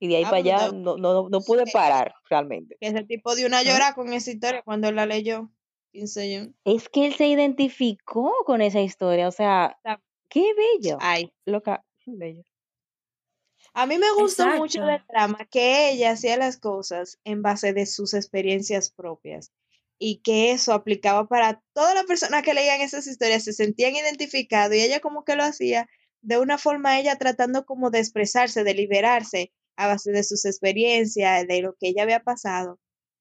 Y de ahí Ah, para pues, allá no- no, no, no pude Sí. parar realmente. Ese tipo de una llora con esa historia cuando él la leyó. 15 yo. Es que él se identificó con esa historia, o sea, qué bello. Ay. Loca, qué bello. A mí me gustó mucho del drama que ella hacía las cosas en base de sus experiencias propias y que eso aplicaba para todas las personas que leían esas historias, se sentían identificados y ella como que lo hacía de una forma ella tratando como de expresarse, de liberarse a base de sus experiencias, de lo que ella había pasado,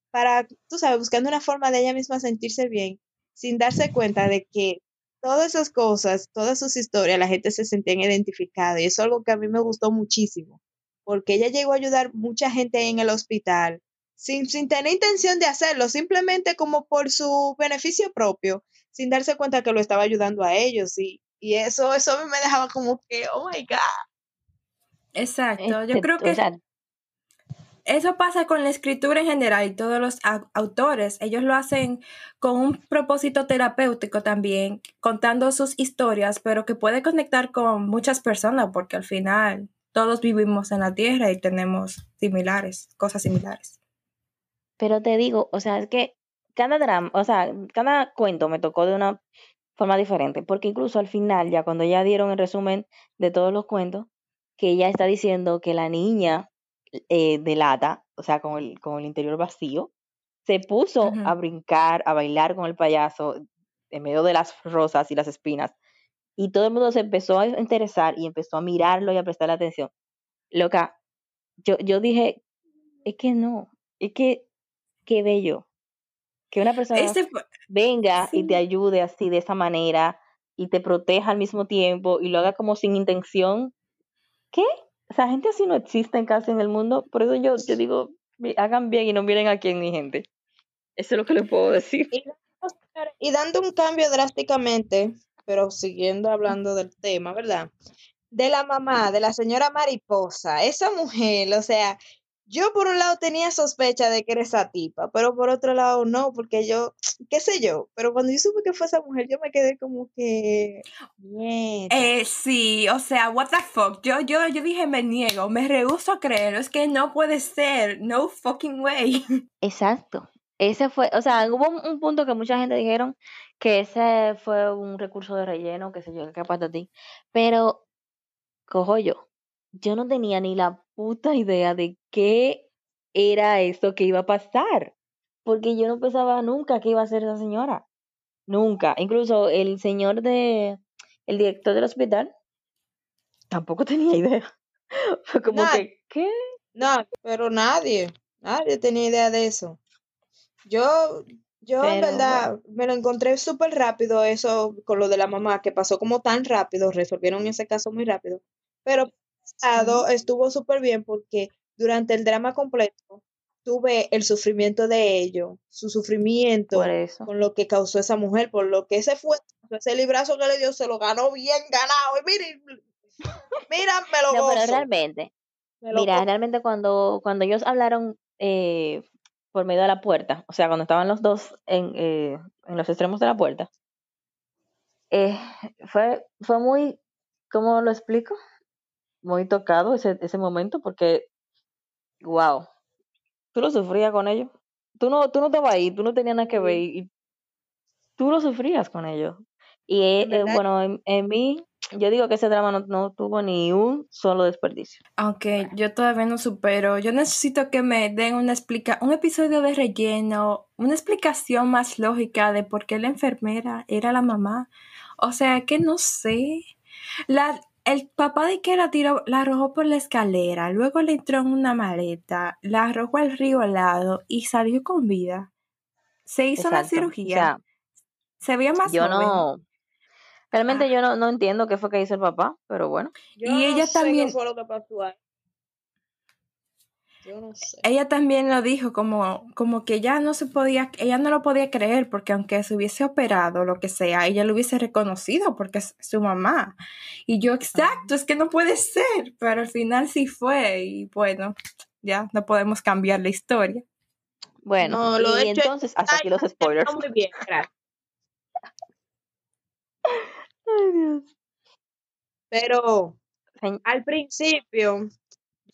para, tú sabes, buscando una forma de ella misma sentirse bien, sin darse cuenta de que todas esas cosas, todas sus historias, la gente se sentía identificada y eso es algo que a mí me gustó muchísimo, porque ella llegó a ayudar mucha gente en el hospital sin, sin tener intención de hacerlo, simplemente como por su beneficio propio, sin darse cuenta que lo estaba ayudando a ellos y, y eso, eso a mí me dejaba como que, oh my God. Exacto. Yo creo que eso pasa con la escritura en general y todos los au- autores. Ellos lo hacen con un propósito terapéutico también, contando sus historias, pero que puede conectar con muchas personas porque al final todos vivimos en la Tierra y tenemos similares, cosas similares. pero te digo, o sea, es que cada drama, o sea, cada cuento me tocó de una forma diferente, porque incluso al final, ya cuando ya dieron el resumen de todos los cuentos, que ella está diciendo que la niña eh, delata, o sea, con el, con el interior vacío, se puso a brincar, a bailar con el payaso en medio de las rosas y las espinas, y todo el mundo se empezó a interesar y empezó a mirarlo y a prestarle atención. Loca, yo, yo dije, es que no, es que, qué bello, que una persona venga y te ayude así de esa manera y te proteja al mismo tiempo y lo haga como sin intención. ¿Qué? O sea, gente así no existe casi en el mundo. Por eso yo, yo digo, hagan bien y no miren a quién ni gente. Eso es lo que les puedo decir. Y dando un cambio drásticamente, pero siguiendo hablando del tema, ¿verdad? De la mamá, de la señora Mariposa, esa mujer, o sea, yo por un lado tenía sospecha de que era esa tipa, pero por otro lado no, porque yo, qué sé yo, pero cuando yo supe que fue esa mujer, yo me quedé como que, bien, Eh, sí, o sea, what the fuck. Yo, yo, yo dije, me niego, me rehúso a creerlo. Es que no puede ser. No fucking way. Exacto. Ese fue, o sea, hubo un, un punto que mucha gente dijeron que ese fue un recurso de relleno, que sé yo, qué pasa a ti. Pero, cojo yo, yo no tenía ni la puta idea de qué era eso que iba a pasar. Porque yo no pensaba nunca que iba a ser esa señora. Nunca. Incluso el señor de, el director del hospital, tampoco tenía idea. Fue como Nadie. que, ¿qué? no, pero nadie, nadie tenía idea de eso. Yo, yo en verdad me lo encontré súper rápido eso con lo de la mamá, que pasó como tan rápido, resolvieron ese caso muy rápido. Pero lado estuvo súper bien porque durante el drama completo tuve el sufrimiento de ellos, su sufrimiento con lo que causó esa mujer, por lo que ese fue, ese librazo que le dio, se lo ganó bien ganado. Y miren, mira, me lo No, pero gozo, realmente, me lo Mira, gozo. realmente cuando, cuando ellos hablaron eh, por medio de la puerta, o sea, cuando estaban los dos en, eh, en los extremos de la puerta, eh, fue, fue muy, ¿cómo lo explico? Muy tocado ese, ese momento porque, wow, tú lo sufrías con ellos. tú no, tú no estabas ahí, tú no tenías nada que ver y, y tú lo sufrías con ellos. Y eh, bueno, en, en mí, yo digo que ese drama no, no tuvo ni un solo desperdicio. Aunque yo todavía no supero, yo necesito que me den una explica un episodio de relleno, una explicación más lógica de por qué la enfermera era la mamá. O sea, que no sé. La, el papá de que la tiró, la arrojó por la escalera, luego le entró en una maleta, la arrojó al río al lado y salió con vida. Se hizo la Exacto. O cirugía. sea, se veía más yo joven. no, realmente Ah. yo no, no entiendo qué fue que hizo el papá, pero bueno. Yo Y ella no sé también- qué fue lo que pasó ahí. Yo no sé. ella también lo dijo como, como que ya no se podía, ella no lo podía creer porque aunque se hubiese operado lo que sea, ella lo hubiese reconocido porque es su mamá. Y yo, exacto, es que no puede ser, pero al final sí fue y bueno, ya no podemos cambiar la historia. Bueno, No, lo y hecho entonces, hasta aquí los spoilers. muy bien, gracias. Ay, Dios. Pero al principio,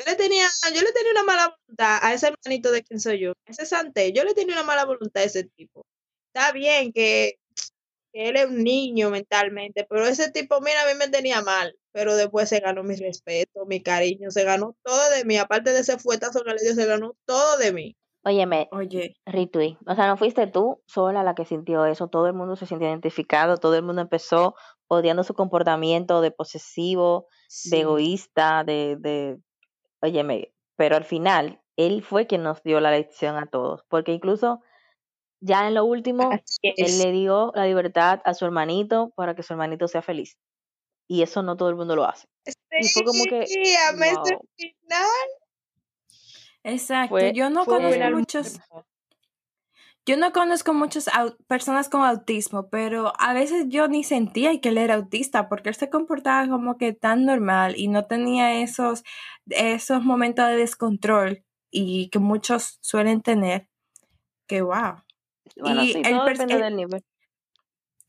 le tenía, yo le tenía una mala voluntad a ese hermanito de quien soy yo, ese Santé, yo le tenía una mala voluntad a ese tipo. Está bien que, que él es un niño mentalmente, pero ese tipo, mira, a mí me tenía mal, pero después se ganó mi respeto, mi cariño, se ganó todo de mí, aparte de ese fuetazo que le dio, se ganó todo de mí. Óyeme, Oye, Ritui, o sea, no fuiste tú sola la que sintió eso, todo el mundo se sintió identificado, todo el mundo empezó odiando su comportamiento de posesivo, de egoísta, de, de, óyeme, pero al final él fue quien nos dio la lección a todos, porque incluso ya en lo último, él le dio la libertad a su hermanito para que su hermanito sea feliz. Y eso no todo el mundo lo hace. Y fue como que, Sí, wow. final. exacto, Fue- yo no conozco muchos, hermoso. Yo no conozco muchas personas con autismo, pero a veces yo ni sentía que él era autista porque él se comportaba como que tan normal y no tenía esos, esos momentos de descontrol y que muchos suelen tener. Que wow. Bueno, Y sí, el todo pers- depende el- del nivel.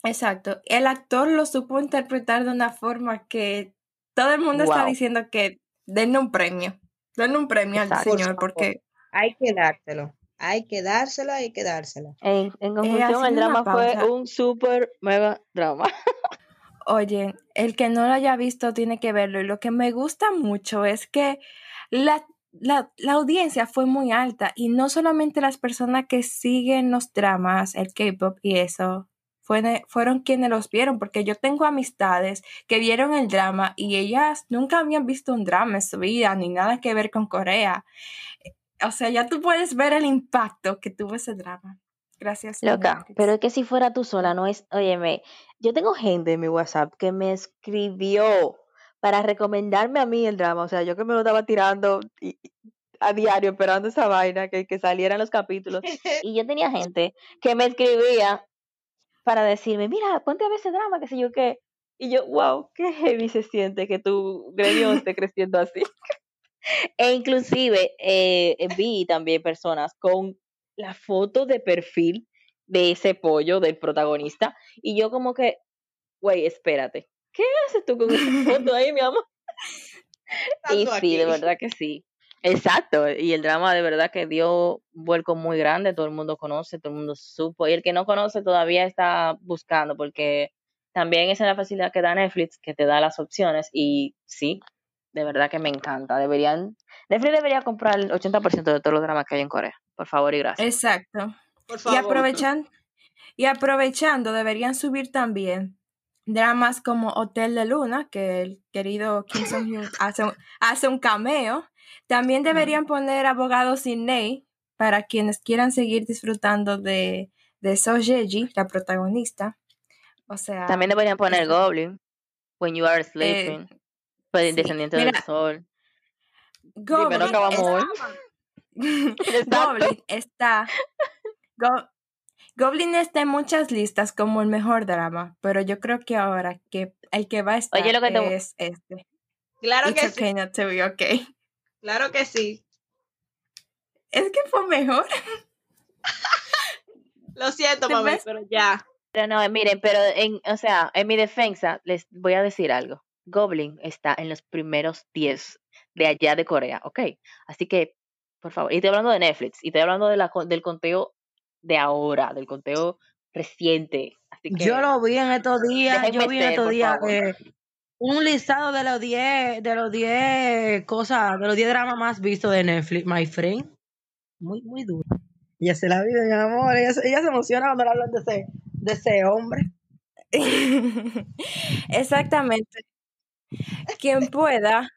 Exacto. El actor lo supo interpretar de una forma que todo el mundo está diciendo que denle un premio. Denle un premio al Exacto. Señor porque Hay que dárselo. Hay que dárselo, hay que dárselo. En, en conclusión, el drama fue un super mega drama. Oye, el que no lo haya visto tiene que verlo. Y lo que me gusta mucho es que la, la, la audiencia fue muy alta y no solamente las personas que siguen los dramas, el K-pop y eso, fue- fueron quienes los vieron, porque yo tengo amistades que vieron el drama y ellas nunca habían visto un drama en su vida ni nada que ver con Corea. O sea, ya tú puedes ver el impacto que tuvo ese drama. Gracias. Loca, Netflix. pero es que si fuera tú sola, no es, óyeme, yo tengo gente en mi WhatsApp que me escribió para recomendarme a mí el drama, o sea, yo que me lo estaba tirando y- a diario esperando esa vaina, que, que salieran los capítulos, y yo tenía gente que me escribía para decirme, mira, ponte a ver ese drama, qué sé yo qué, y yo, wow, qué heavy se siente que tu gremio esté creciendo así. E inclusive eh, vi también personas con la foto de perfil de ese pollo del protagonista y yo como que, güey, espérate, ¿qué haces tú con esa foto ahí, mi amor? Y sí, de verdad que sí. Exacto, y el drama de verdad que dio un vuelco muy grande, todo el mundo conoce, todo el mundo supo, y el que no conoce todavía está buscando, porque también esa es la facilidad que da Netflix, que te da las opciones, y sí, de verdad que me encanta. Deberían, Netflix debería comprar el 80% de todos los dramas que hay en Corea, por favor y gracias. Exacto. Por Y aprovechan, y aprovechando, deberían subir también dramas como Hotel de Luna, que el querido Kim Song-hyun hace, un- hace un cameo. También deberían poner Abogado sin ley para quienes quieran seguir disfrutando de, de So Ye-ji, la protagonista. O sea, También deberían poner. Goblin, When You Are Sleeping, pues sí. Descendiente del Sol. Goblin, acabamos está. Go- Goblin está en muchas listas como el mejor drama, pero yo creo que ahora que el que va a estar Oye, lo que te- es este. Claro It's que okay sí. not to be okay. Claro que sí. Es que fue mejor. Lo siento, ¿Te mami, ves? pero ya. Pero no, miren, pero en, o sea, en mi defensa les voy a decir algo. Goblin está en los primeros 10 de allá de Corea, ¿ok? Así que Por favor. Y estoy hablando de Netflix. Y estoy hablando de la, co- del conteo de ahora, del conteo reciente. Así que Yo lo vi en estos días, yo vi en estos días eh, un listado de los 10, de los 10 cosas, de los 10 dramas más vistos de Netflix, my friend. Muy, muy duro. Ella se la vive, mi amor. Ella, se- ella se emociona cuando le hablan de ese, de ese hombre. Exactamente. Quien pueda,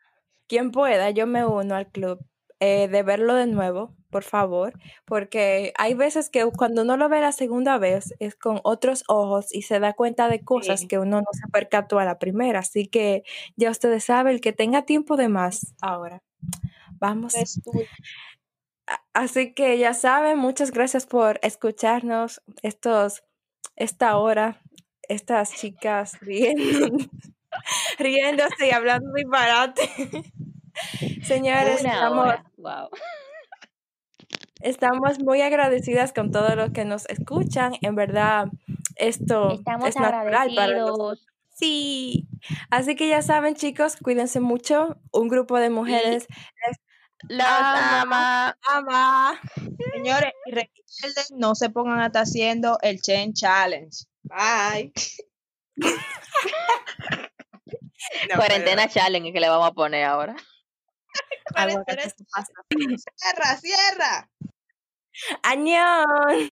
quien pueda, yo me uno al club eh, de verlo de nuevo, por favor, porque hay veces que cuando uno lo ve la segunda vez es con otros ojos y se da cuenta de cosas Sí. que uno no se percató a la primera. Así que ya ustedes saben, el que tenga tiempo de más ahora. Vamos. Así que ya saben, muchas gracias por escucharnos estos, esta hora, estas chicas riendo, riéndose y hablando disparate. Señores, Una estamos. Wow. estamos muy agradecidas con todos los que nos escuchan. En verdad, esto Estamos es natural para nosotros. Sí. Así que ya saben, chicos, cuídense mucho. Un grupo de mujeres ama. ama. Señores, recuerden, no se pongan hasta haciendo el Chain Challenge. Bye. Cuarentena pero... challenge que le vamos a poner ahora. Cuarentena cierra. Añón.